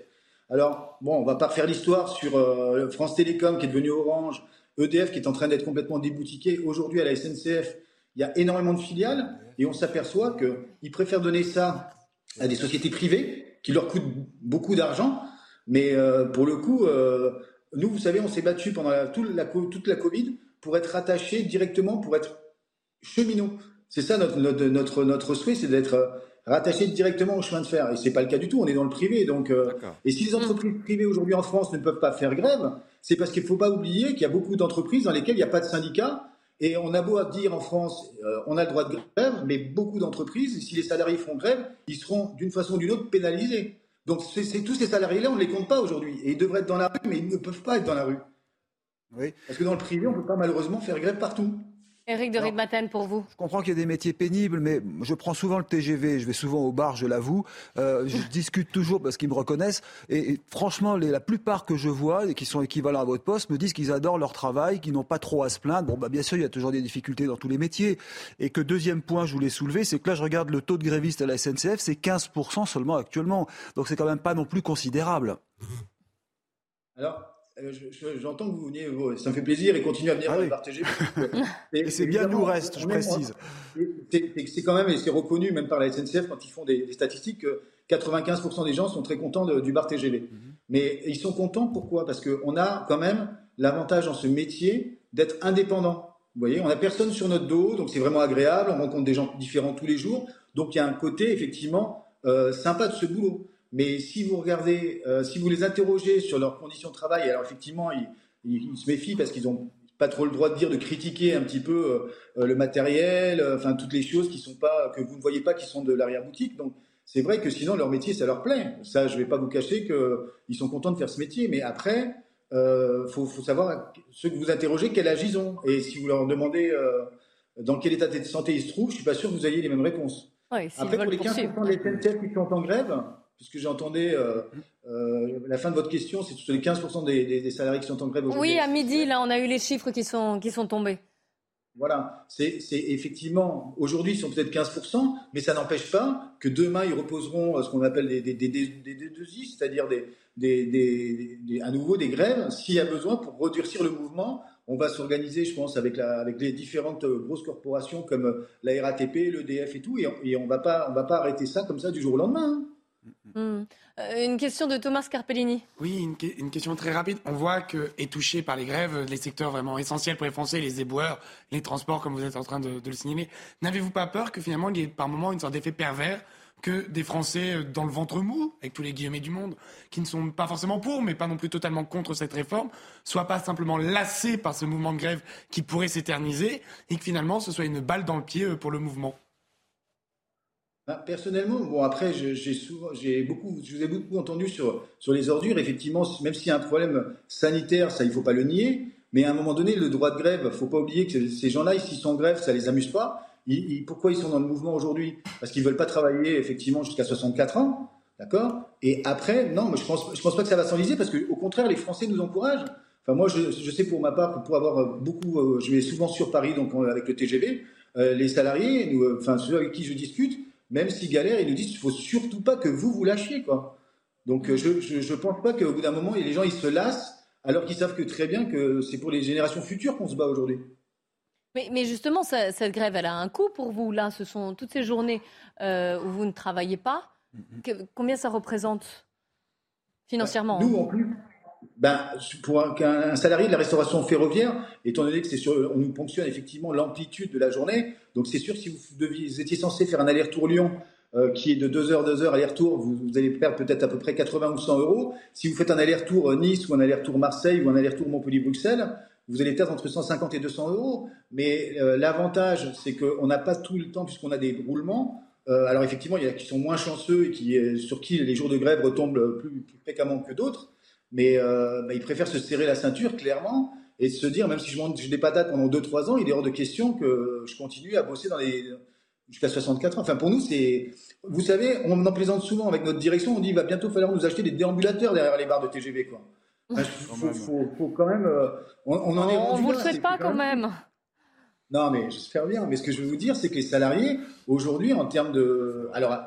Alors, bon, on va pas refaire l'histoire sur euh, France Télécom qui est devenu Orange, EDF qui est en train d'être complètement déboutiqué. Aujourd'hui, à la SNCF, il y a énormément de filiales et on s'aperçoit qu'ils préfèrent donner ça à des sociétés privées qui leur coûtent beaucoup d'argent. Mais euh, pour le coup, nous, vous savez, on s'est battu pendant toute, la, toute la Covid pour être rattaché directement, pour être cheminot. C'est ça notre, notre, notre, souhait, c'est d'être euh, rattaché directement au chemin de fer. Et c'est pas le cas du tout. On est dans le privé. Donc, euh, et si les entreprises privées aujourd'hui en France ne peuvent pas faire grève, c'est parce qu'il ne faut pas oublier qu'il y a beaucoup d'entreprises dans lesquelles il n'y a pas de syndicat. Et on a beau à dire en France, euh, on a le droit de grève, mais beaucoup d'entreprises, si les salariés font grève, ils seront d'une façon ou d'une autre pénalisés. Donc c'est tous ces salariés-là, on ne les compte pas aujourd'hui. Et ils devraient être dans la rue, mais ils ne peuvent pas être dans la rue. Oui. Parce que dans le privé, on ne peut pas malheureusement faire grève partout. Eric de Ridmaten, pour vous. Je comprends qu'il y a des métiers pénibles, mais je prends souvent le TGV, je vais souvent au bar, je l'avoue. Euh, je [LAUGHS] discute toujours parce qu'ils me reconnaissent. Et, franchement, la plupart que je vois, et qui sont équivalents à votre poste, me disent qu'ils adorent leur travail, qu'ils n'ont pas trop à se plaindre. Bon, bah, bien sûr, il y a toujours des difficultés dans tous les métiers. Et que deuxième point, je voulais soulever, c'est que là, je regarde le taux de grévistes à la SNCF, c'est 15% seulement actuellement. Donc c'est quand même pas non plus considérable. Alors, euh, j'entends que vous veniez, ça me fait plaisir et continuez à venir ah partager. [LAUGHS] et c'est bien nous reste, je précise. C'est quand même, et c'est reconnu même par la SNCF quand ils font des, statistiques, que 95% des gens sont très contents du bar TGV. Mhm. Mais ils sont contents pourquoi? Parce qu'on a quand même l'avantage dans ce métier d'être indépendant. Vous voyez, on n'a personne sur notre dos, donc c'est vraiment agréable, on rencontre des gens différents tous les jours. Donc il y a un côté effectivement euh, sympa de ce boulot. Mais si vous regardez, euh, si vous les interrogez sur leurs conditions de travail, alors effectivement, ils, se méfient parce qu'ils n'ont pas trop le droit de dire, de critiquer un petit peu euh, le matériel, euh, enfin toutes les choses qui sont pas, que vous ne voyez pas qui sont de l'arrière-boutique. Donc c'est vrai que sinon leur métier, ça leur plaît. Ça, je ne vais pas vous cacher qu'ils sont contents de faire ce métier. Mais après, il faut, faut, savoir, ceux que vous interrogez, quel âge ils ont. Et si vous leur demandez dans quel état de santé ils se trouvent, je suis pas sûr que vous ayez les mêmes réponses. Après, pour les 15% des TNCF qui sont en grève, puisque j'entendais euh, euh, la fin de votre question, c'est les 15% des, salariés qui sont en grève aujourd'hui. Oui, à midi, là, on a eu les chiffres qui sont, qui sont tombés. Voilà, c'est effectivement, aujourd'hui, ils sont peut-être 15%, mais ça n'empêche pas que demain, ils reposeront euh, ce qu'on appelle des, des, des, c'est-à-dire des, à nouveau des grèves, s'il y a besoin pour redurcir le mouvement. On va s'organiser, je pense, avec, la, avec les différentes grosses corporations comme la RATP, l'EDF et tout, et, on ne va pas arrêter ça comme ça du jour au lendemain. Hein. Hmm. Euh, une question de Thomas Carpellini. Oui, une, question très rapide. On voit que est touché par les grèves les secteurs vraiment essentiels pour les Français, les éboueurs, les transports, comme vous êtes en train de, le signaler. N'avez-vous pas peur que finalement il y ait par moment une sorte d'effet pervers que des Français euh, dans le ventre mou, avec tous les guillemets du monde, qui ne sont pas forcément pour, mais pas non plus totalement contre cette réforme, soient pas simplement lassés par ce mouvement de grève qui pourrait s'éterniser, et que finalement ce soit une balle dans le pied euh, pour le mouvement? Bah, personnellement, bon après, j'ai souvent, j'ai beaucoup, je vous ai beaucoup entendu sur sur les ordures. Effectivement, même s'il y a un problème sanitaire, ça il faut pas le nier. Mais à un moment donné, le droit de grève, faut pas oublier que ces gens-là, s'ils sont en grève, ça les amuse pas. Pourquoi ils sont dans le mouvement aujourd'hui? Parce qu'ils veulent pas travailler effectivement jusqu'à 64 ans, d'accord? Et après, non, je pense, je pense pas que ça va s'enliser parce que au contraire, les Français nous encouragent. Enfin, moi, je, sais pour ma part, pour avoir beaucoup, euh, je vais souvent sur Paris, donc avec le TGV, euh, les salariés, enfin ceux avec qui je discute même s'ils galèrent, ils nous disent qu'il faut surtout pas que vous vous lâchiez, quoi. Donc euh, je ne pense pas qu'au bout d'un moment, les gens ils se lassent alors qu'ils savent que très bien que c'est pour les générations futures qu'on se bat aujourd'hui. Mais, justement, cette grève, elle a un coût pour vous. Là, ce sont toutes ces journées euh, où vous ne travaillez pas. combien ça représente financièrement Nous, en plus, ben, pour un, salarié de la restauration ferroviaire, étant donné que c'est sur, on nous ponctionne effectivement l'amplitude de la journée, donc c'est sûr si vous, étiez censé faire un aller-retour Lyon euh, qui est de 2 heures, 2 heures aller-retour, vous, allez perdre peut-être à peu près 80 ou 100 euros. Si vous faites un aller-retour euh, Nice ou un aller-retour Marseille ou un aller-retour Montpellier-Bruxelles, vous allez perdre entre 150 et 200 euros. Mais euh, l'avantage, c'est qu'on n'a pas tout le temps puisqu'on a des roulements. Alors effectivement, il y a qui sont moins chanceux et qui, sur qui les jours de grève retombent plus, plus fréquemment que d'autres. Mais euh, bah, ils préfèrent se serrer la ceinture, clairement, et se dire, même si je, je n'ai pas date pendant 2-3 ans, il est hors de question que je continue à bosser dans les jusqu'à 64 ans. Enfin, pour nous, c'est, vous savez, on en plaisante souvent avec notre direction. On dit, il va bientôt falloir nous acheter des déambulateurs derrière les barres de TGV, quoi. Il faut, quand même. Euh, on, on, en est on vous le souhaite pas quand même. Non, mais j'espère bien. Mais ce que je veux vous dire, c'est que les salariés, aujourd'hui, en termes de. Alors,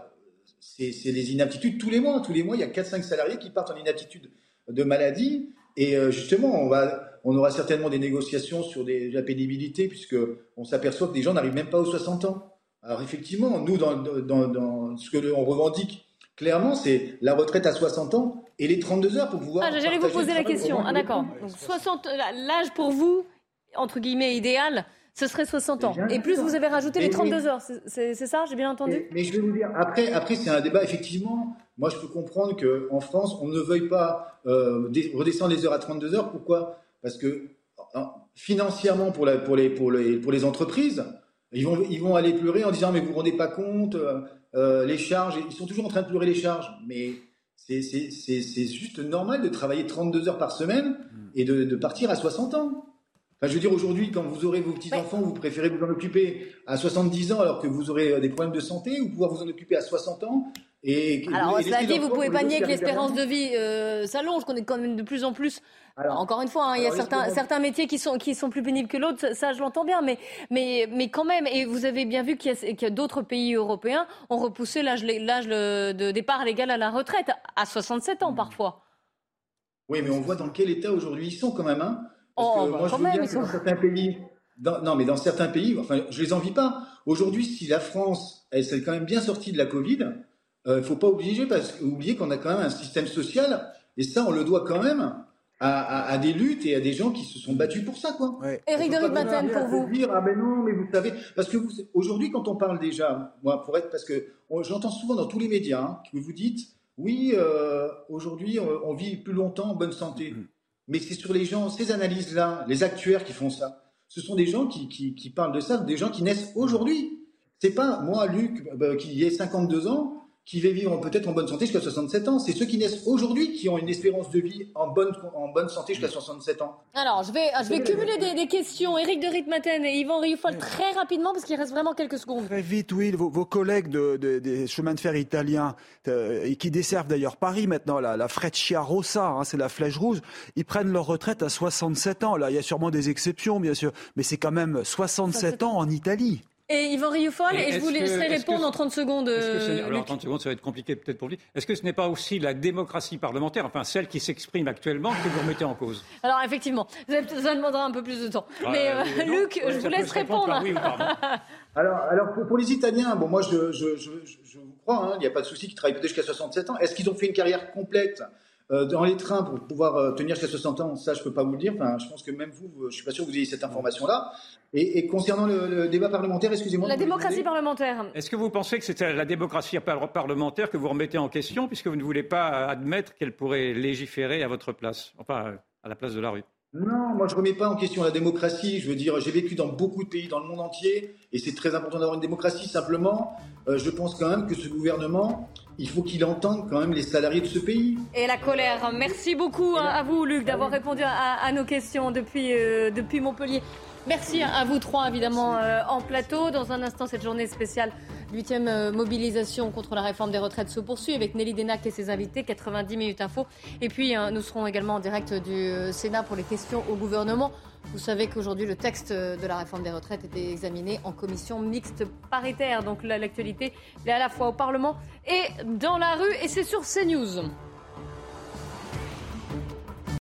c'est les inaptitudes tous les mois. Tous les mois, il y a 4-5 salariés qui partent en inaptitude de maladie. Et euh, justement, on, va, on aura certainement des négociations sur des, la pénibilité, puisqu'on s'aperçoit que des gens n'arrivent même pas aux 60 ans. Alors effectivement, nous, dans, dans, dans ce que l'on revendique clairement, c'est la retraite à 60 ans et les 32 heures pour pouvoir... Ah, J'allais vous poser la question. Ah d'accord. Donc 60, l'âge pour vous, entre guillemets, idéal, ce serait 60 ans. Et plus, vous avez rajouté les 32 heures. C'est ça, j'ai bien entendu? Mais je vais vous dire, après, après c'est un débat, effectivement. Moi, je peux comprendre qu'en France, on ne veuille pas euh, redescendre les heures à 32 heures. Pourquoi? Parce que financièrement, pour, la, pour, les, pour, les, pour les entreprises, ils vont, ils vont aller pleurer en disant mais vous vous rendez pas compte, euh, euh, les charges, ils sont toujours en train de pleurer les charges. Mais c'est juste normal de travailler 32 heures par semaine et de, de partir à 60 ans. Enfin, je veux dire, aujourd'hui, quand vous aurez vos petits-enfants, vous préférez vous en occuper à 70 ans alors que vous aurez euh, des problèmes de santé ou pouvoir vous en occuper à 60 ans et, Alors, cela dit, vous pouvez pas nier que l'espérance de vie euh, s'allonge, qu'on est quand même de plus en plus. Alors, encore une fois, hein, il y a certains, certains métiers qui sont, qui sont plus pénibles que l'autre, ça, je l'entends bien, mais, mais, mais quand même, et vous avez bien vu qu'il y a, d'autres pays européens ont repoussé l'âge de départ légal à la retraite à 67 ans parfois. Oui, mais on voit dans quel état aujourd'hui ils sont quand même. Hein parce oh, que bah, moi, je veux bien que dans certains pays, non, mais dans certains pays, enfin, je les envie pas. Aujourd'hui, si la France, elle s'est quand même bien sortie de la Covid, il euh, ne faut pas oublier, parce, oublier qu'on a quand même un système social, et ça, on le doit quand même à, des luttes et à des gens qui se sont battus pour ça, quoi. Éric de Ritmaten, pour vous. Dire, ah ben non, mais vous savez, parce que aujourd'hui, quand on parle déjà, moi, pour être, parce que j'entends souvent dans tous les médias hein, que vous dites, oui, euh, aujourd'hui, on, vit plus longtemps en bonne santé. Mm mais c'est sur les gens, ces analyses-là, les actuaires qui font ça. Ce sont des gens qui, parlent de ça, des gens qui naissent aujourd'hui. C'est pas moi, Luc, bah, qui ai 52 ans, qui vais vivre peut-être en bonne santé jusqu'à 67 ans. C'est ceux qui naissent aujourd'hui qui ont une espérance de vie en bonne, en bonne santé jusqu'à 67 ans. Alors, je vais, je vais cumuler des, des, questions. Éric de Ritmaten et Yvan Rioufol très rapidement parce qu'il reste vraiment quelques secondes. Très vite, oui. Vos, vos collègues de, de, des chemins de fer italiens euh, et qui desservent d'ailleurs Paris maintenant, la, la Freccia Rossa, hein, c'est la flèche rouge, ils prennent leur retraite à 67 ans. Là, il y a sûrement des exceptions, bien sûr, mais c'est quand même 67 ans en Italie. Et Yvan Rioufol, et, je vous laisserai répondre en 30 secondes. Euh, alors, 30 secondes, ça va être compliqué peut-être pour lui. Est-ce que ce n'est pas aussi la démocratie parlementaire, enfin celle qui s'exprime actuellement, que vous remettez en cause? Alors, effectivement, [LAUGHS] ça demandera un peu plus de temps. Ah, Mais euh, Luc, je vous laisse répondre. Oui [LAUGHS] alors, alors pour, les Italiens, bon, moi, je, je, je, je vous crois, hein, il n'y a pas de souci qu'ils travaillent peut-être jusqu'à 67 ans. Est-ce qu'ils ont fait une carrière complète euh, dans les trains pour pouvoir euh, tenir jusqu'à 60 ans, ça je peux pas vous le dire. Enfin, je pense que même vous, je suis pas sûr que vous ayez cette information-là. Et, concernant le, débat parlementaire, excusez-moi. La démocratie parlementaire. Est-ce que vous pensez que c'est la démocratie parlementaire que vous remettez en question puisque vous ne voulez pas admettre qu'elle pourrait légiférer à votre place, enfin à la place de la rue? Non, moi je remets pas en question la démocratie. Je veux dire, j'ai vécu dans beaucoup de pays dans le monde entier et c'est très important d'avoir une démocratie. Simplement, euh, je pense quand même que ce gouvernement, il faut qu'il entende quand même les salariés de ce pays. Et la colère. Merci beaucoup hein, à vous, Luc, d'avoir répondu à, nos questions depuis, euh, depuis Montpellier. Merci à vous trois, évidemment, euh, en plateau. Dans un instant, cette journée spéciale, huitième euh, mobilisation contre la réforme des retraites se poursuit avec Nelly Denac et ses invités, 90 minutes info. Et puis, nous serons également en direct du Sénat pour les questions au gouvernement. Vous savez qu'aujourd'hui, le texte de la réforme des retraites était examiné en commission mixte paritaire. Donc l'actualité est à la fois au Parlement et dans la rue. Et c'est sur CNews.